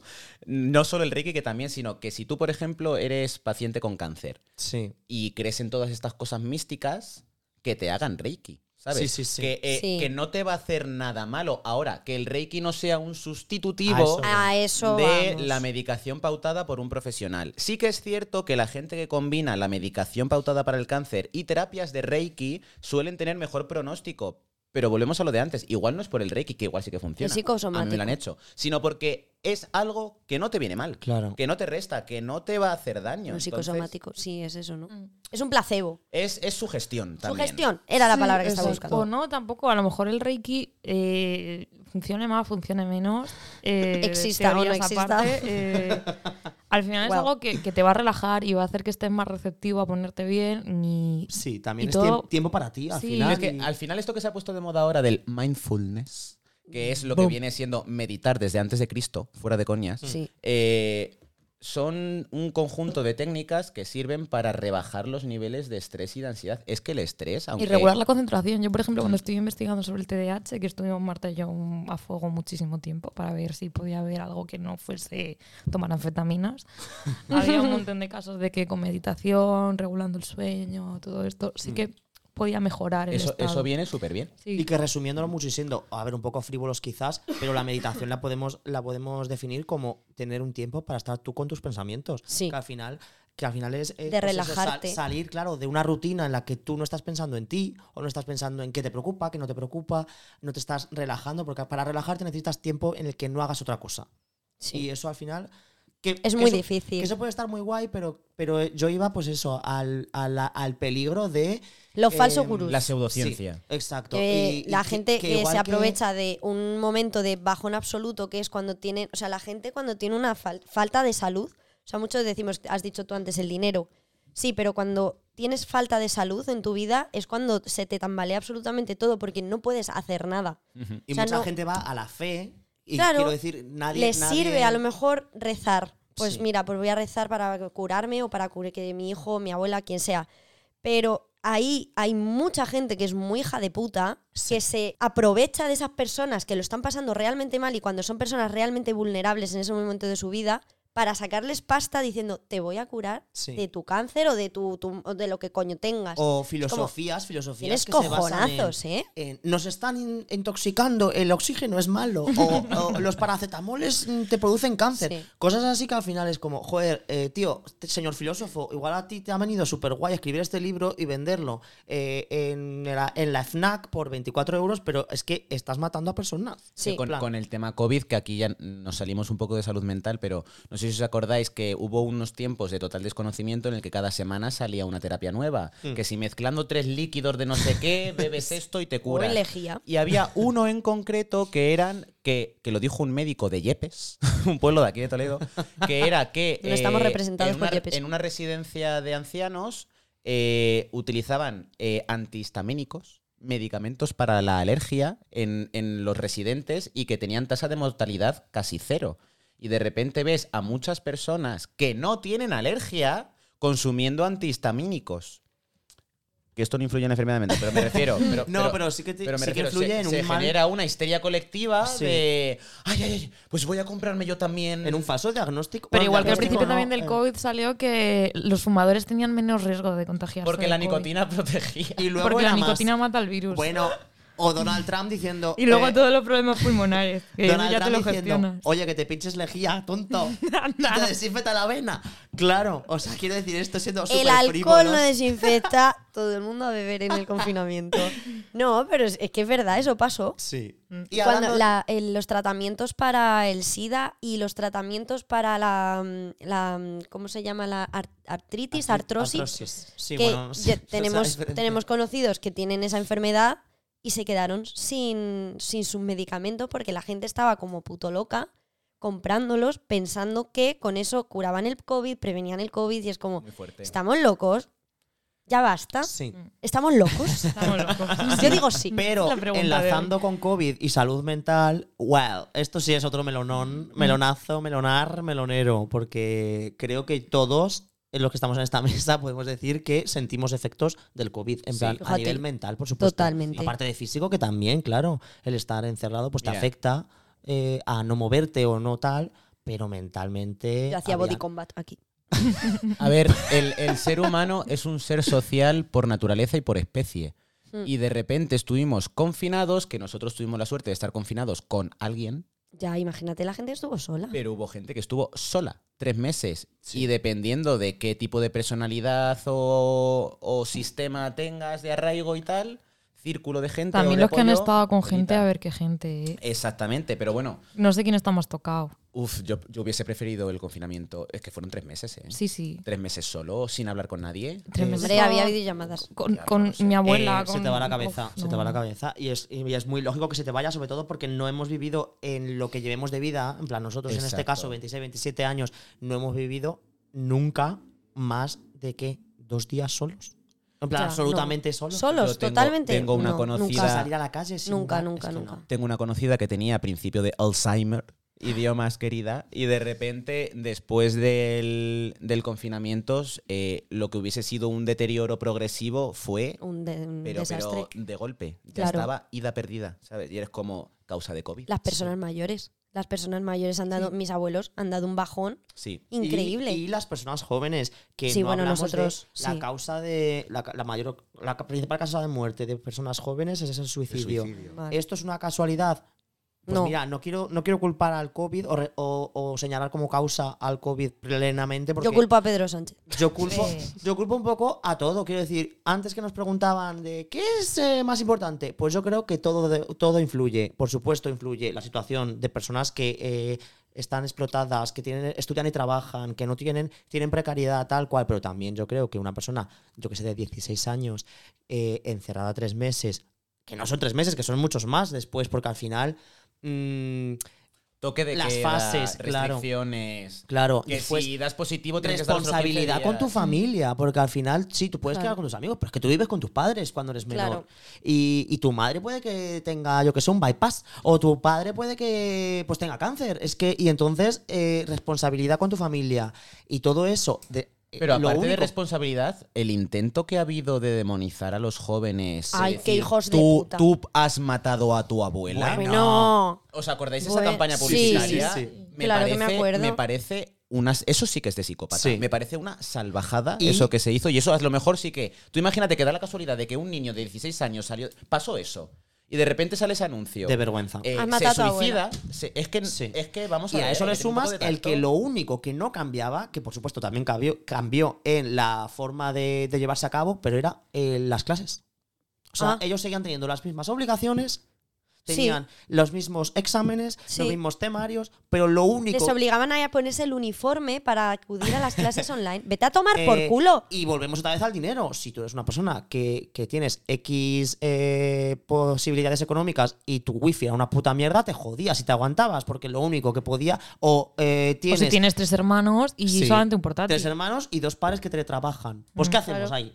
no solo el Reiki, que también, sino que si tú, por ejemplo, eres paciente con cáncer Sí. y crees en todas estas cosas místicas, que te hagan Reiki. ¿Sabes? Sí, sí, sí. Que, eh, Sí. que no te va a hacer nada malo. Ahora, que el Reiki no sea un A sustitutivo eso A eso de vamos. la medicación pautada por un profesional. Sí que es cierto que la gente que combina la medicación pautada para el cáncer y terapias de Reiki suelen tener mejor pronóstico. Pero volvemos a lo de antes. Igual no es por el Reiki, que igual sí que funciona. Es psicosomático. A mí me lo han hecho. Sino porque es algo que no te viene mal. Claro. Que no te resta, que no te va a hacer daño. Un Entonces, psicosomático, sí, es eso, ¿no? Mm. Es un placebo. Es, es sugestión también. Sugestión, era la Sí, palabra que estaba exacto. buscando. O no, tampoco. A lo mejor el Reiki eh, funcione más, funcione menos. eh, Exista o no teorías exista. aparte, eh, al final Wow. es algo que, que te va a relajar y va a hacer que estés más receptivo a ponerte bien. Y Sí, también Y es todo- tiempo para ti al Sí. final. Es que y- al final esto que se ha puesto de moda ahora del mindfulness, que es lo que viene siendo meditar desde antes de Cristo, fuera de coñas, Sí. eh, son un conjunto de técnicas que sirven para rebajar los niveles de estrés y de ansiedad. Es que el estrés, aunque... Y regular la concentración. Yo, por ejemplo, cuando estoy investigando sobre el TDAH, que estuvimos Marta y yo a fuego muchísimo tiempo para ver si podía haber algo que no fuese tomar anfetaminas, había un montón de casos de que con meditación, regulando el sueño, todo esto, sí que podía mejorar el Eso, estado. eso viene súper bien. Sí. Y que resumiéndolo mucho y siendo, a ver, un poco frívolos quizás, pero la meditación la podemos, la podemos definir como tener un tiempo para estar tú con tus pensamientos. Sí. Que al final, que al final es eh, De pues eso, sal- relajarte. salir, claro, de una rutina en la que tú no estás pensando en ti o no estás pensando en qué te preocupa, qué no te preocupa, no te estás relajando, porque para relajarte necesitas tiempo en el que no hagas otra cosa. Sí. Y eso al final. Que, Es que muy eso- difícil. Que eso puede estar muy guay, pero, pero yo iba, pues eso, al, a la- al peligro de. Los falsos em, gurús. La pseudociencia. Sí, exacto. Y- la gente que, se aprovecha de un momento de bajón absoluto, que es cuando tienen, o sea, la gente cuando tiene una fal- falta de salud, o sea, muchos decimos, has dicho tú antes el dinero, sí, pero cuando tienes falta de salud en tu vida es cuando se te tambalea absolutamente todo porque no puedes hacer nada. Y O sea, mucha no- gente va a la fe. Y Claro, quiero decir, nadie. Les nadie- sirve a lo mejor rezar. Pues Sí. mira, pues voy a rezar para curarme o para curar que mi hijo, mi abuela, quien sea. Pero ahí hay mucha gente que es muy hija de puta, que se aprovecha de esas personas que lo están pasando realmente mal y cuando son personas realmente vulnerables en ese momento de su vida, para sacarles pasta diciendo, te voy a curar Sí. de tu cáncer o de, tu, tu- o de lo que coño tengas. O filosofías, filosofías. Tienes que se basan cojonazos, en- ¿eh? en, nos están in- intoxicando, el oxígeno es malo. O, o los paracetamoles mm, te producen cáncer. Sí. Cosas así que al final es como, joder, eh, tío, señor filósofo, igual a ti te ha venido súper guay escribir este libro y venderlo eh, en, la, en la FNAC por 24 euros, pero es que estás matando a personas. Sí. Con, con el tema COVID, que aquí ya nos salimos un poco de salud mental, pero no sé si os acordáis que hubo unos tiempos de total desconocimiento en el que cada semana salía una terapia nueva. Mm. Que si mezclando tres líquidos de no sé qué, bebes esto y te curas. elegía. Y había uno en concreto que eran, que, que lo dijo un médico de Yepes, un pueblo de aquí de Toledo, que era que No estamos eh, representados en por una, Yepes. en una residencia de ancianos eh, utilizaban eh, antihistamínicos, medicamentos para la alergia en, en los residentes y que tenían tasa de mortalidad casi cero. Y de repente ves a muchas personas que no tienen alergia consumiendo antihistamínicos. Que esto no influye en la enfermedad mental, pero me refiero. Pero, No, pero sí que te- pero me sí que influye se, en se un mal- genera una histeria colectiva Sí. de. Ay, ay, ay, pues voy a comprarme yo también. En un falso diagnóstico. Pero bueno, igual que al principio no, también del eh, COVID salió que los fumadores tenían menos riesgo de contagiarse. Porque de la COVID. nicotina protegía. Y luego Porque la más- nicotina mata al virus. Bueno, o Donald Trump diciendo. y luego eh, todos los problemas pulmonares. Que Donald ya te Trump lo diciendo, gestionas. oye, que te pinches lejía, tonto. te desinfecta la vena. Claro, o sea, quiero decir esto siendo El alcohol frívolos. no desinfecta, todo el mundo a beber en el confinamiento. No, pero es, es que es verdad, eso pasó. Sí. Y Cuando hablando- la- el- los tratamientos para el SIDA y los tratamientos para la, la ¿cómo se llama? La ar- artritis, Artri- artrosis, Sí, que bueno, esa tenemos, tenemos conocidos que tienen esa enfermedad y se quedaron sin, sin sus medicamentos porque la gente estaba como puto loca comprándolos pensando que con eso curaban el COVID, prevenían el COVID y es como, Muy fuerte. estamos locos, ya basta, Sí. estamos locos. Estamos locos. Yo digo sí. Pero enlazando con COVID y salud mental, well, esto sí es otro melonón, melonazo, melonar, melonero, porque creo que todos en los que estamos en esta mesa podemos decir que sentimos efectos del COVID, en Sí. plan, a nivel mental, por supuesto. Totalmente. Aparte de físico, que también, claro, el estar encerrado pues te afecta eh, a no moverte o no tal, pero mentalmente... Yo hacía había- body combat aquí. A ver, el, el ser humano es un ser social por naturaleza y por especie. Mm. Y de repente estuvimos confinados, que nosotros tuvimos la suerte de estar confinados con alguien, Ya, imagínate, la gente estuvo sola. pero hubo gente que estuvo sola tres meses. Y dependiendo de qué tipo de personalidad o, o sistema tengas de arraigo y tal, círculo de gente. o También de los que han estado con gente, a ver qué gente. Exactamente, pero bueno, No sé quién está más tocado. Uf, yo, yo hubiese preferido el confinamiento. Es que fueron tres meses, ¿eh? Sí, sí. Tres meses solo, sin hablar con nadie. Tres meses Hombre, había con- videollamadas. Con, con no lo sé. mi abuela. Eh, se con- te va la cabeza, Uf, se te va la cabeza. Y es, y es muy lógico que se te vaya, sobre todo porque no hemos vivido en lo que llevemos de vida. En plan, nosotros en este caso, 26, 27 años, no hemos vivido nunca más de que dos días solos. En plan, Ya, absolutamente solos. Solos, tengo- totalmente. tengo una no, conocida- Nunca Nunca, salir a la calle sin nunca, nunca. nunca. no. Tengo una conocida que tenía principio de Alzheimer, idioma más querida, y de repente, después del, del confinamiento, eh, lo que hubiese sido un deterioro progresivo fue, Un, de- un pero, desastre. pero de golpe. Ya Claro. estaba ida perdida, ¿sabes? Y eres como causa de COVID. Las personas mayores. Las personas mayores han dado, mis abuelos han dado un bajón Sí. Increíble. Y, las personas jóvenes, que Sí, no bueno, hablamos de nosotros, la sí. causa de. La, la mayor. La principal causa de muerte de personas jóvenes es el suicidio. suicidio. Vale. ¿Esto es una casualidad? Pues No. mira, no quiero, no quiero culpar al COVID o, re- o- o señalar como causa al COVID plenamente porque Yo culpo a Pedro Sánchez. yo culpo, Sí. yo culpo un poco a todo. Quiero decir, antes que nos preguntaban de qué es eh, más importante, pues yo creo que todo, de- todo influye. Por supuesto, influye la situación de personas que eh, están explotadas, que tienen, estudian y trabajan, que no tienen, tienen precariedad tal cual. Pero también yo creo que una persona, yo que sé, de 16 años, eh, encerrada tres meses, que no son tres meses, que son muchos más después, porque al final. Mm, Toque de Las queda, fases, claro. restricciones. claro, Que después- si das positivo tienes que estar otros 15 responsabilidad con tu familia, porque al final sí, tú puedes Claro. quedar con tus amigos, pero es que tú vives con tus padres cuando eres menor. Claro. Y, y tu madre puede que tenga, yo que sé, un bypass, o tu padre puede que pues tenga cáncer. Es que, y entonces, eh, responsabilidad con tu familia. Y todo eso. De, Pero lo aparte de responsabilidad, el intento que ha habido de demonizar a los jóvenes. Ay, qué hijos de tú, puta". Tú has matado a tu abuela. Bueno. ¿Os acordáis de esa Bueno, campaña publicitaria? sí, sí. Me Claro que parece, me acuerdo. parece unas, eso sí que es de psicópata. Sí. Me parece una salvajada Y- eso que se hizo. Y eso a lo mejor sí que. Tú imagínate que da la casualidad de que un niño de 16 años salió. Pasó eso. Y de repente sale ese anuncio. De vergüenza. Eh, Has se matado a tu suicida. se- es, que, Sí. es que vamos a Y a ver, eso le sumas de el que lo único que no cambiaba, que por supuesto también cambió, cambió en la forma de, de llevarse a cabo, pero era eh, las clases. O sea, Ah. ellos seguían teniendo las mismas obligaciones, Sí. tenían los mismos exámenes, Sí. los mismos temarios, pero lo único... Les obligaban a ponerse el uniforme para acudir a las clases online. Vete a tomar por Eh, culo. Y volvemos otra vez al dinero. Si tú eres una persona que, que tienes X eh, posibilidades económicas y tu wifi era una puta mierda, te jodías y te aguantabas, porque lo único que podía. O eh, O tienes. si tienes tres hermanos y Sí. solamente un portátil. Tres hermanos y dos pares que teletrabajan. Pues, ¿qué hacemos claro. ahí?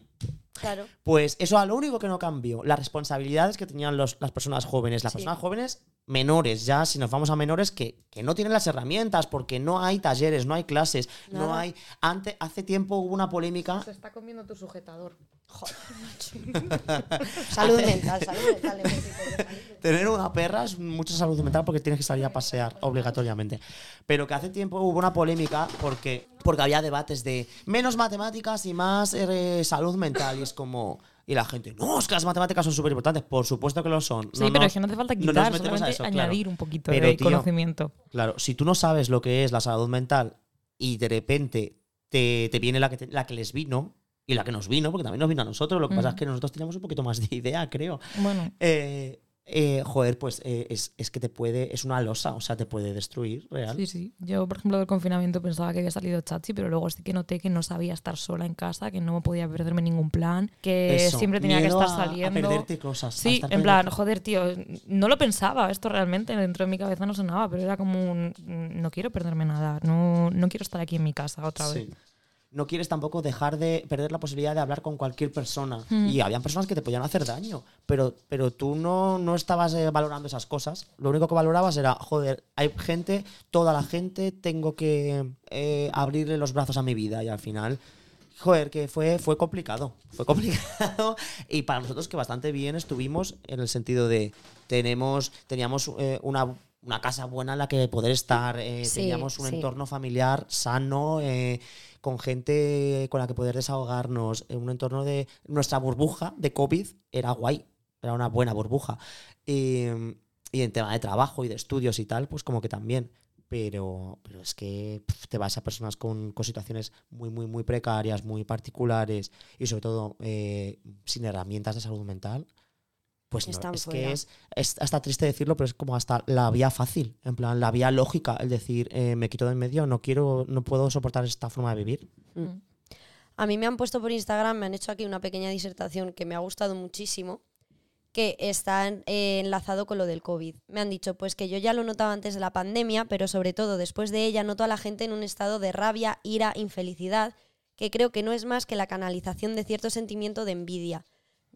Claro. Pues eso era lo único que no cambió. Las responsabilidades que tenían los- las personas jóvenes. Las Sí. personas jóvenes menores, ya si nos vamos a menores, que, que no tienen las herramientas porque no hay talleres, no hay clases, no hay. Antes, hace tiempo hubo una polémica. Se está comiendo tu sujetador. Salud mental, salud mental. necesito, salud mental. Tener una perra es mucha salud mental porque tienes que salir a pasear obligatoriamente. Pero que hace tiempo hubo una polémica porque, porque había debates de menos matemáticas y más eh, salud mental. Y es como. Y la gente, no, es que las matemáticas son súper importantes. Por supuesto que lo son. Sí, No pero es que no hace falta quitar, metemos a solamente eso, claro. añadir un poquito Pero, de tío, conocimiento. Claro, si tú no sabes lo que es la salud mental y de repente te, te viene la que, te- la que les vino y la que nos vino, porque también nos vino a nosotros, lo que pasa es que nosotros teníamos un poquito más de idea, creo. Bueno, Eh, eh, joder, pues eh, es, es que te puede, es una losa, o sea, te puede destruir, real. sí, sí. Yo, por ejemplo, del confinamiento pensaba que había salido chachi, pero luego sí que noté que no sabía estar sola en casa, que no podía perderme ningún plan, que Eso, siempre tenía que estar a- a saliendo. perderte cosas, Sí, en plan, joder, tío, no lo pensaba esto realmente, dentro de mi cabeza no sonaba, pero era como un, no quiero perderme nada, no, no quiero estar aquí en mi casa otra vez. Sí. No quieres tampoco dejar de perder la posibilidad de hablar con cualquier persona. Y habían personas que te podían hacer daño, pero, pero tú no, no estabas eh, valorando esas cosas. Lo único que valorabas era, joder, hay gente, toda la gente, tengo que eh, abrirle los brazos a mi vida. Y al final, joder, que fue, fue complicado. Fue complicado. y para nosotros que bastante bien estuvimos en el sentido de tenemos, teníamos eh, una, una casa buena en la que poder estar, eh, Sí, teníamos un sí. entorno familiar sano, eh, con gente con la que poder desahogarnos, en un entorno de nuestra burbuja de COVID era guay, era una buena burbuja. Y, y en tema de trabajo y de estudios y tal, pues como que también. Pero, pero es que te vas a personas con, con situaciones muy, muy, muy precarias, muy particulares y sobre todo eh, sin herramientas de salud mental. Pues no, Están es fuera. que es, es hasta triste decirlo, pero es como hasta la vía fácil, en plan, la vía lógica, el decir, eh, me quito de en medio, no quiero, no puedo soportar esta forma de vivir. A mí me han puesto por Instagram, me han hecho aquí una pequeña disertación que me ha gustado muchísimo, que está eh, enlazado con lo del COVID. Me han dicho, pues que yo ya lo notaba antes de la pandemia, pero sobre todo después de ella noto a la gente en un estado de rabia, ira, infelicidad, que creo que no es más que la canalización de cierto sentimiento de envidia.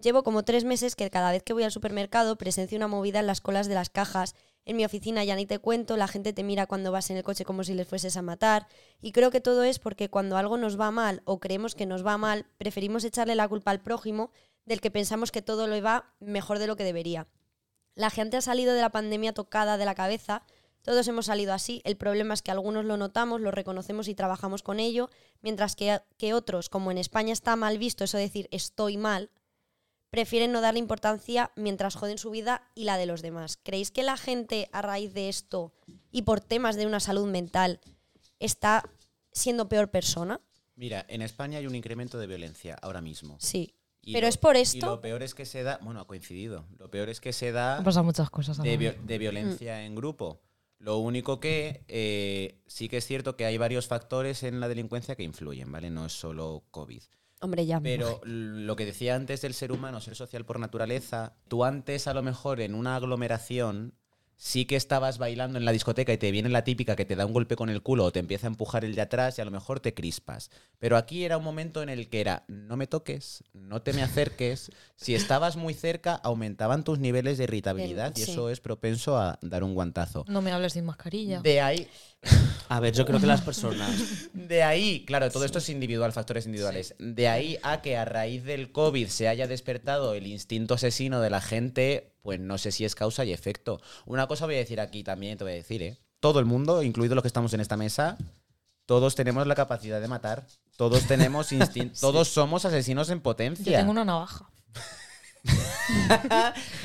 Llevo como tres meses que cada vez que voy al supermercado presencio una movida en las colas de las cajas. En mi oficina ya ni te cuento, la gente te mira cuando vas en el coche como si les fueses a matar. Y creo que todo es porque cuando algo nos va mal o creemos que nos va mal, preferimos echarle la culpa al prójimo del que pensamos que todo lo va mejor de lo que debería. La gente ha salido de la pandemia tocada de la cabeza, Todos hemos salido así. El problema es que algunos lo notamos, lo reconocemos y trabajamos con ello, mientras que, que otros, como en España está mal visto eso de decir estoy mal, prefieren no darle importancia mientras joden su vida y la de los demás. ¿Creéis que la gente a raíz de esto y por temas de una salud mental está siendo peor persona? Mira, en España hay un incremento de violencia ahora mismo. Sí. Y Pero lo- es por Y esto. lo peor es que se da, bueno, ha coincidido. Lo peor es que se da Han pasado muchas cosas. de, de violencia en grupo. Lo único que eh, sí que es cierto que hay varios factores en la delincuencia que influyen, ¿vale? No es solo COVID. Hombre, ya. me Pero lo que decía antes del ser humano, ser social por naturaleza, tú antes a lo mejor en una aglomeración sí que estabas bailando en la discoteca y te viene la típica que te da un golpe con el culo o te empieza a empujar el de atrás y a lo mejor te crispas. Pero aquí era un momento en el que era, no me toques, no te me acerques. Si estabas muy cerca, aumentaban tus niveles de irritabilidad y sí. eso es propenso a dar un guantazo. No me hables sin mascarilla. De ahí, A ver, yo creo que las personas. de ahí, claro, todo esto es individual, factores individuales. De ahí a que a raíz del COVID se haya despertado el instinto asesino de la gente, pues no sé si es causa y efecto. Una cosa voy a decir aquí también, te voy a decir, ¿eh? Todo el mundo, incluido los que estamos en esta mesa, todos tenemos la capacidad de matar. Todos tenemos instinto. Todos somos asesinos en Yo potencia. tengo una navaja.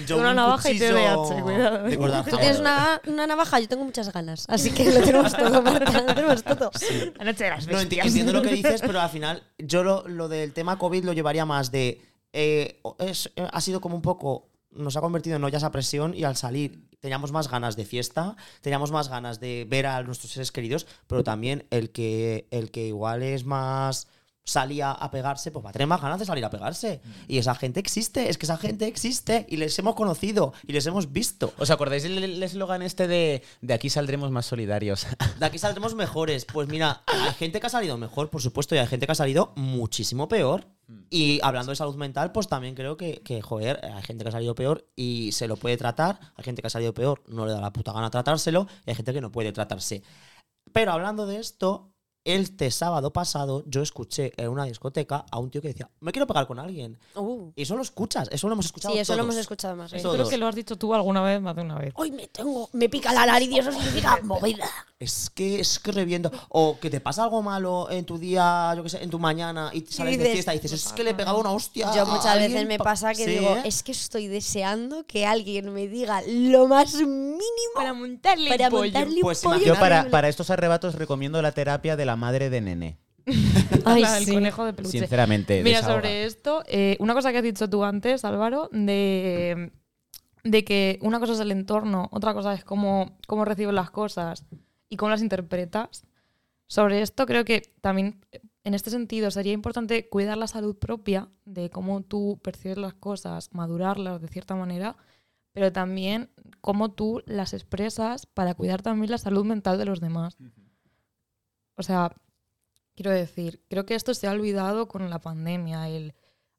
Yo Una un navaja y TDAH, cuidado. de Tú tienes una, una navaja, yo tengo muchas ganas. Así que lo tenemos todo, Marta, lo tenemos todo. La noche de las No, bestias. entiendo lo que dices, pero al final yo lo, lo del tema COVID lo llevaría más de... eh, es- eh, ha sido como un poco... Nos ha convertido en ollas a presión y al salir teníamos más ganas de fiesta, teníamos más ganas de ver a nuestros seres queridos, pero también el que, el que igual es más salía a pegarse, pues va a tener más ganas de salir a pegarse. Y esa gente existe, es que esa gente existe y les hemos conocido y les hemos visto. ¿Os acordáis del el eslogan este de de aquí saldremos más solidarios? De aquí saldremos mejores. Pues mira, hay gente que ha salido mejor, por supuesto, y hay gente que ha salido muchísimo peor. Y hablando de salud mental, pues también creo que, que, joder, hay gente que ha salido peor y se lo puede tratar. Hay gente que ha salido peor, no le da la puta gana tratárselo. Y hay gente que no puede tratarse. Pero hablando de esto, este sábado pasado yo escuché en una discoteca a un tío que decía, me quiero pegar con alguien. Uh, Y eso lo escuchas, eso lo hemos escuchado sí, eso lo hemos escuchado más. Veces. Creo que lo has dicho tú alguna vez, más de una vez. Hoy me tengo, me pica la nariz y eso significa movida. Es que es que reviento. O que te pasa algo malo en tu día, yo qué sé, en tu mañana y sales de dices, fiesta y dices, es que le he pegado una hostia. Yo muchas alguien veces me pa-". pasa que Sí, digo, es que estoy deseando que alguien me diga lo más mínimo Para montarle para el pollo. montarle un Pues pollo. imagínate- Yo para, para estos arrebatos recomiendo la terapia de la madre de nene. Ay, sí. conejo de peluche. Sinceramente. Mira, desahoga. sobre esto, eh, una cosa que has dicho tú antes, Álvaro, de, de que una cosa es el entorno, otra cosa es cómo, cómo recibes las cosas y cómo las interpretas. Sobre esto creo que también en este sentido sería importante cuidar la salud propia de cómo tú percibes las cosas, madurarlas de cierta manera, pero también cómo tú las expresas para cuidar también la salud mental de los demás. O sea, quiero decir, creo que esto se ha olvidado con la pandemia. El,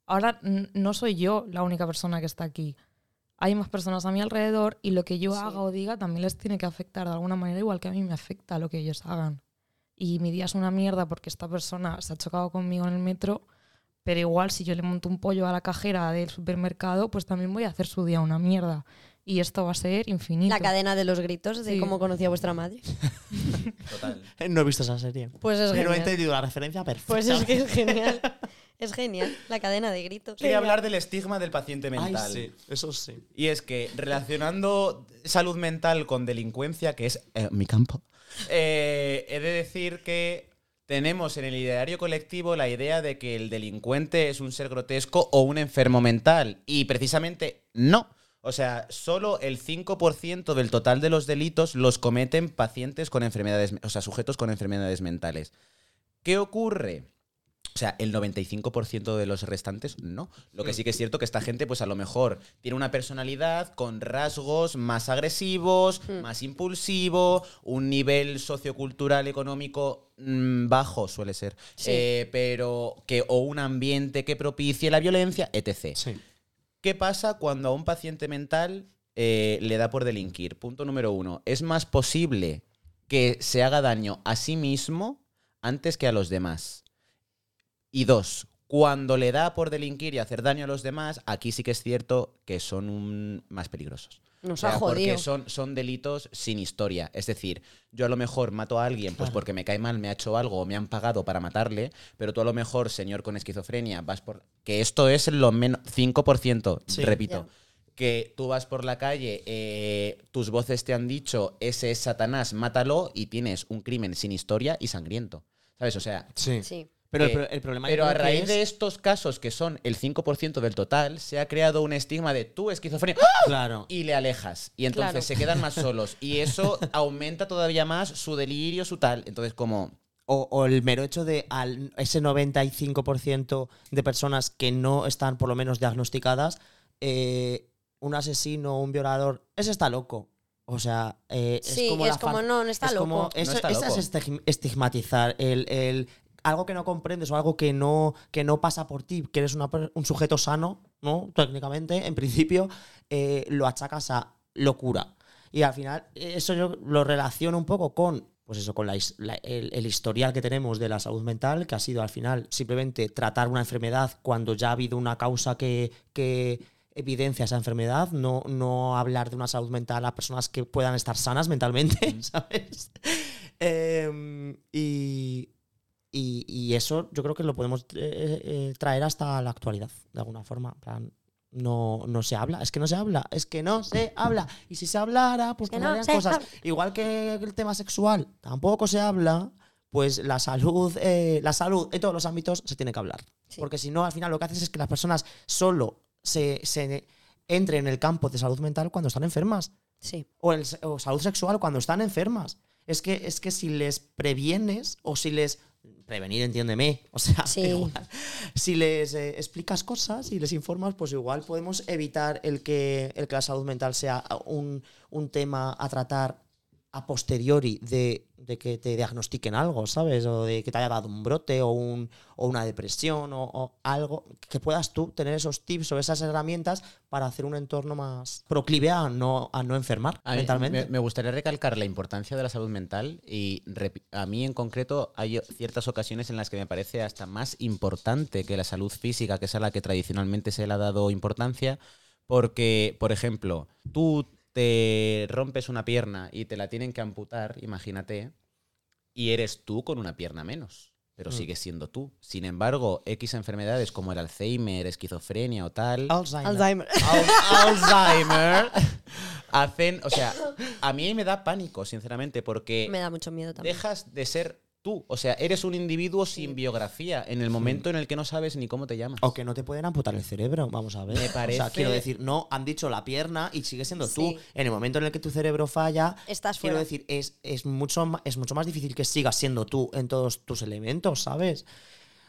ahora no soy yo la única persona que está aquí. Hay más personas a mi alrededor y lo que yo Sí. haga o diga también les tiene que afectar de alguna manera, igual que a mí me afecta lo que ellos hagan. Y mi día es una mierda porque esta persona se ha chocado conmigo en el metro, pero igual si yo le monto un pollo a la cajera del supermercado, pues también voy a hacer su día una mierda. Y esto va a ser infinito. La cadena de los gritos de Sí. cómo conocía a vuestra madre. Total. No he visto esa serie. Pues es Pero he genial. entendido la referencia perfecta. Pues es que es genial. Es genial, la cadena de gritos. Quería hablar del estigma del paciente Ay, mental. sí, eso sí. Y es que relacionando salud mental con delincuencia, que es eh, mi campo, eh, he de decir que tenemos en el ideario colectivo la idea de que el delincuente es un ser grotesco o un enfermo mental. Y precisamente no. O sea, solo el 5% del total de los delitos los cometen pacientes con enfermedades, o sea, sujetos con enfermedades mentales. ¿Qué ocurre? O sea, el 95% de los restantes no. Lo que sí que es cierto que esta gente, pues a lo mejor tiene una personalidad con rasgos más agresivos, más impulsivo, un nivel sociocultural económico mm, bajo suele ser, Sí. Eh, pero que o un ambiente que propicie la violencia, etc. Sí. ¿Qué pasa cuando a un paciente mental eh, le da por delinquir? Punto número uno. Es más posible que se haga daño a sí mismo antes que a los demás. Y dos, cuando le da por delinquir y hacer daño a los demás, aquí sí que es cierto que son un- más peligrosos. Nos O sea, ha porque jodido. son, son delitos sin historia. Es decir, yo a lo mejor mato a alguien pues porque me cae mal, me ha hecho algo o me han pagado para matarle, pero tú a lo mejor, señor con esquizofrenia, vas por... Que esto es lo menos 5%, Sí. repito. Que tú vas por la calle, eh, tus voces te han dicho, ese es Satanás, mátalo, y tienes un crimen sin historia y sangriento. ¿Sabes? O sea, Sí. Sí. Pero el, pro- el problema pero a raíz es- de estos casos, que son el 5% del total, se ha creado un estigma de tú esquizofrenia Claro. y le alejas. Y entonces Claro. se quedan más solos. Y eso aumenta todavía más su delirio, su tal. Entonces, como. O, o el mero hecho de al, ese 95% de personas que no están por lo menos diagnosticadas, eh, un asesino, un violador, ese está loco. O sea, eh, Sí, es como, es la como, fal- no, no está es como- loco. eso, No está eso loco. es estig- estigmatizar el, el- algo que no comprendes o algo que no, que no pasa por ti, que eres una un sujeto sano, ¿no? Técnicamente, en principio, eh, lo achacas a locura. Y al final, eso yo lo relaciono un poco con, pues eso, con la la- el, el historial que tenemos de la salud mental, que ha sido al final simplemente tratar una enfermedad cuando ya ha habido una causa que, que evidencia esa enfermedad, no, no hablar de una salud mental a personas que puedan estar sanas mentalmente, ¿sabes? Em, y, y, y eso yo creo que lo podemos eh, eh, traer hasta la actualidad, de alguna forma. plan, no, no se habla, es que no se habla, es que no se habla. Y si se hablara, pues que no se cosas. habla. Igual que el tema sexual, tampoco se habla, pues la salud, eh, la salud en todos los ámbitos se tiene que hablar. Sí. Porque si no, al final lo que haces es que las personas solo se, se entren en el campo de salud mental cuando están enfermas Sí. o, el, o salud sexual cuando están enfermas. Es que, es que si les previenes o si les... Prevenir, entiéndeme. O sea, Sí. igual, si les eh, explicas cosas y les informas, pues igual podemos evitar el que, el que la salud mental sea un, un tema a tratar a posteriori de, de que te diagnostiquen algo, ¿sabes? O de que te haya dado un brote o, un, o una depresión o, o algo, que puedas tú tener esos tips o esas herramientas para hacer un entorno más proclive a no, a no enfermar A mentalmente. Me, me gustaría recalcar la importancia de la salud mental y a mí en concreto hay ciertas ocasiones en las que me parece hasta más importante que la salud física, que es a la que tradicionalmente se le ha dado importancia, porque, por ejemplo, tú te rompes una pierna y te la tienen que amputar, imagínate, y eres tú con una pierna menos, pero Mm. sigues siendo tú. Sin embargo, X enfermedades como el Alzheimer, esquizofrenia o tal, Alzheimer. Alzheimer. Al- Alzheimer hacen, o sea, a mí me da pánico, sinceramente, porque Me da mucho miedo también. dejas de ser tú, o sea, eres un individuo sin biografía en el momento en el que no sabes ni cómo te llamas. O que no te pueden amputar el cerebro, vamos a ver. Me O sea, parece- quiero decir, no, han dicho la pierna y sigue siendo tú. En el momento en el que tu cerebro falla, Estás quiero fuera. decir, es, es, mucho, es mucho más difícil que sigas siendo tú en todos tus elementos, ¿sabes?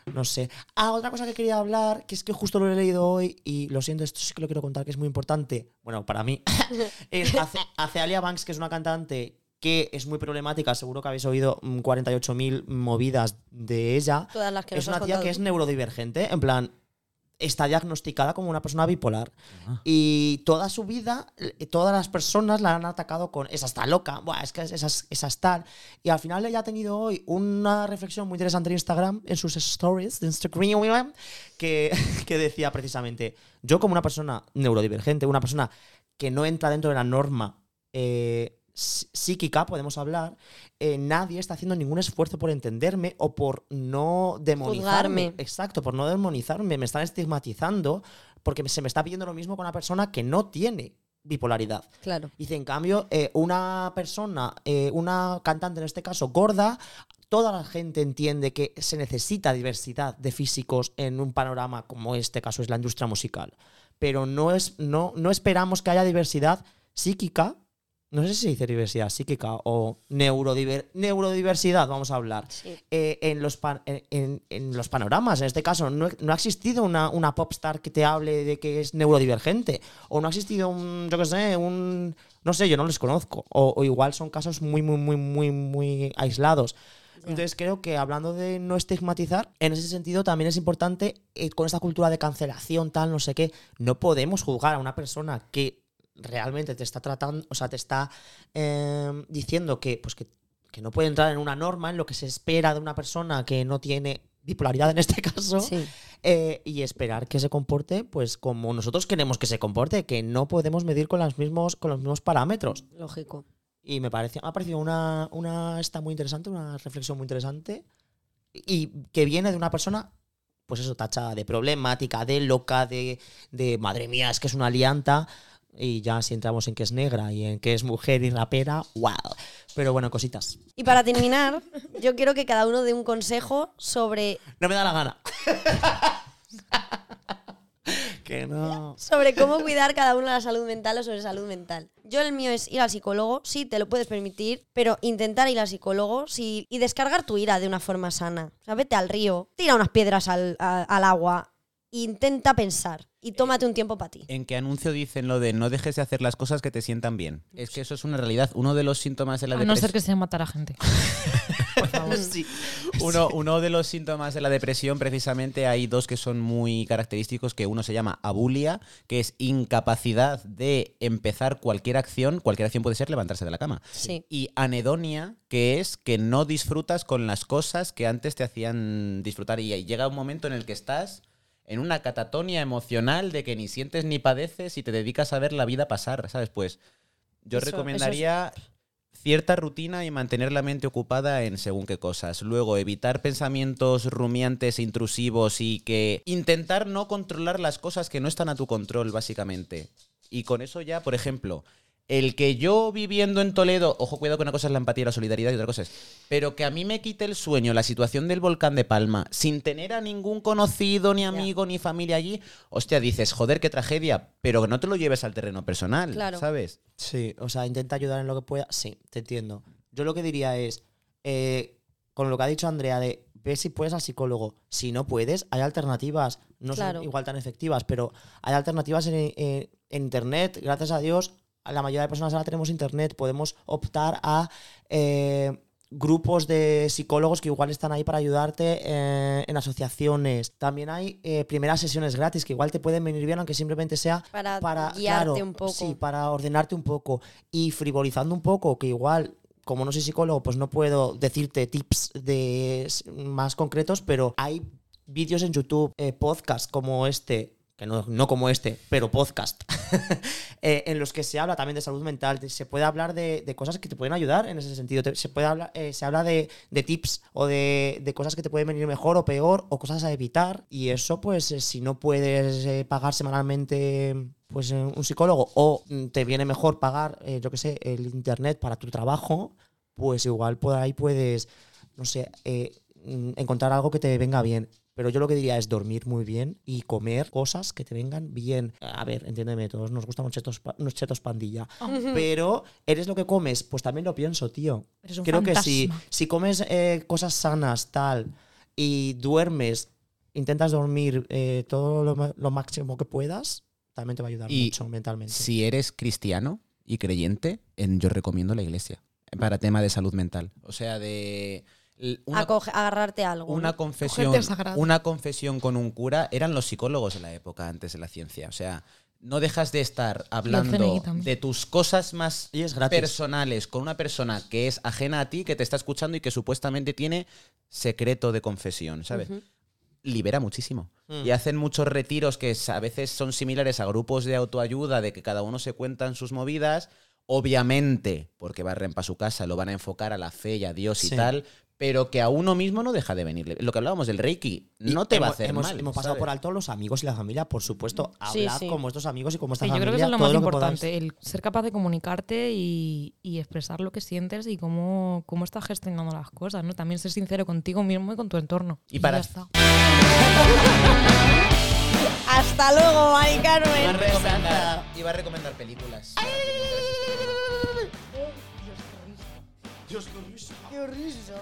No sé. Ah, otra cosa que quería hablar, que es que justo lo he leído hoy y lo siento, esto sí que lo quiero contar, que es muy importante. Bueno, para mí. es hace, Alia Banks, que es una cantante que es muy problemática, seguro que habéis oído mm, 48.000 movidas de ella. Todas las que es nos una tía contado que es neurodivergente, en plan, está diagnosticada como una persona bipolar. Ah. Y toda su vida, todas las personas la han atacado con esa está loca, Buah, es que esa, es- esa es tal. Y al final ella ha tenido hoy una reflexión muy interesante en Instagram, en sus stories de Instagram, que, que decía precisamente, yo como una persona neurodivergente, una persona que no entra dentro de la norma eh, psíquica, podemos hablar, eh, nadie está haciendo ningún esfuerzo por entenderme o por no demonizarme. Juzgarme. Exacto, por no demonizarme. Me están estigmatizando porque se me está pidiendo lo mismo con una persona que no tiene bipolaridad. Claro. Dice, en cambio, eh, una persona, eh, una cantante en este caso, gorda, toda la gente entiende que se necesita diversidad de físicos en un panorama como este caso es la industria musical. Pero no, es, no, no esperamos que haya diversidad psíquica. No sé si se dice diversidad psíquica o neurodiver- neurodiversidad, vamos a hablar. Sí. eh, en, los pan- en, en- los panoramas. En este caso, no, no ha existido una, una popstar que te hable de que es neurodivergente. O no ha existido un, yo qué sé, un... No sé, yo no les conozco. O, o igual son casos muy, muy, muy, muy, muy aislados. Entonces creo que hablando de no estigmatizar, en ese sentido también es importante, eh, con esta cultura de cancelación, tal, no sé qué, no podemos juzgar a una persona que realmente te está tratando, o sea, te está eh, diciendo que, pues que, que no puede entrar en una norma, en lo que se espera de una persona que no tiene bipolaridad en este caso, Sí. eh, y esperar que se comporte pues como nosotros queremos que se comporte, que no podemos medir con, los mismos, con los mismos parámetros. Lógico. Y me, parece, me ha parecido una, una esta muy interesante, una reflexión muy interesante y que viene de una persona, pues eso, tachada de problemática, de loca, de, de madre mía, es que es una alianta. Y ya si entramos en que es negra y en que es mujer y rapera, wow. Pero bueno, cositas. Y para terminar, yo quiero que cada uno dé un consejo sobre, No me da la gana. que no. sobre cómo cuidar cada uno la salud mental o sobre salud mental. Yo el mío es ir al psicólogo, sí, te lo puedes permitir, pero intentar ir al psicólogo sí, y descargar tu ira de una forma sana. O sea, vete al río, tira unas piedras al, a- al agua, intenta pensar y tómate un tiempo para ti. ¿En qué anuncio dicen lo de no dejes de hacer las cosas que te sientan bien? Es que eso es una realidad. Uno de los síntomas de la A no ser depresión. que sea matar a gente. Por favor. Sí. Uno, uno de los síntomas de la depresión, precisamente, hay dos que son muy característicos, que uno se llama abulia, que es incapacidad de empezar cualquier acción. Cualquier acción puede ser levantarse de la cama. Sí. Y anedonia, que es que no disfrutas con las cosas que antes te hacían disfrutar. Y llega un momento en el que estás en una catatonia emocional de que ni sientes ni padeces y te dedicas a ver la vida pasar, ¿sabes? Pues yo Eso- eso es- recomendaría cierta rutina y mantener la mente ocupada en según qué cosas. Luego, evitar pensamientos rumiantes, e intrusivos y que intentar no controlar las cosas que no están a tu control, básicamente. Y con eso ya, por ejemplo, el que yo viviendo en Toledo, ojo, cuidado que una cosa es la empatía y la solidaridad y otra cosa es, pero que a mí me quite el sueño la situación del volcán de Palma, sin tener a ningún conocido, ni amigo, ni familia allí, hostia, dices, joder, qué tragedia, pero que no te lo lleves al terreno personal, Claro. ¿sabes? Sí, o sea, intenta ayudar en lo que pueda. Sí, te entiendo. Yo lo que diría es, eh, con lo que ha dicho Andrea, de ve si puedes al psicólogo. Si no puedes, hay alternativas. No Claro. son igual tan efectivas, pero hay alternativas en, en- en Internet. Gracias a Dios, la mayoría de personas ahora tenemos Internet. Podemos optar a eh, grupos de psicólogos que igual están ahí para ayudarte eh, en asociaciones. También hay eh, primeras sesiones gratis que igual te pueden venir bien, aunque simplemente sea Para, para guiarte claro, un poco. Sí, para ordenarte un poco y frivolizando un poco, que igual como no soy psicólogo, pues no puedo decirte tips de más concretos, pero hay vídeos en YouTube, eh, podcasts como este, que no, no como este, pero podcast, eh, en los que se habla también de salud mental, se puede hablar de, de cosas que te pueden ayudar en ese sentido, se, puede hablar, eh, se habla de, de tips o de, cosas que te pueden venir mejor o peor o cosas a evitar y eso pues eh, si no puedes pagar semanalmente pues un psicólogo o mm, te viene mejor pagar, yo que sé, el internet para tu trabajo, pues igual por ahí puedes, no sé, mm, encontrar algo que te venga bien. Pero yo lo que diría es dormir muy bien y comer cosas que te vengan bien. A ver, entiéndeme, todos nos gustan unos chetos, pa- unos chetos pandilla. Pero eres lo que comes, pues también lo pienso, tío. Eres un Creo que si, si comes eh, cosas sanas, tal, y duermes, intentas dormir eh, todo lo, máximo que puedas, también te va a ayudar Y mucho mentalmente. Si eres cristiano y creyente, en- yo recomiendo la iglesia para tema de salud mental. O sea, de una, Acoge- agarrarte a algo. una ¿no? confesión, una confesión con un cura eran los psicólogos de la época antes de la ciencia. O sea, no dejas de estar hablando de tus cosas más Y es gratis. personales con una persona que es ajena a ti, que te está escuchando y que supuestamente tiene secreto de confesión, ¿sabes? Libera muchísimo. Mm. Y hacen muchos retiros que a veces son similares a grupos de autoayuda, de que cada uno se cuentan sus movidas. Obviamente, porque barren para su casa, lo van a enfocar a la fe y a Dios y Sí. tal, pero que a uno mismo no deja de venirle. Lo que hablábamos del Reiki, Y no te va a hacer hemos, mal. hemos pasado ¿sabes? por alto los amigos y la familia, por supuesto. Sí, Hablad sí. como estos amigos y como esta Sí, yo familia. creo que eso es lo más importante, el ser capaz de comunicarte y, y expresar lo que sientes y cómo, cómo estás gestionando las cosas, ¿no? También ser sincero contigo mismo y con tu entorno. Y para- ya está. Hasta luego, Mari Iba a Carmen. recomendar, iba a recomendar películas. Qué horrizo.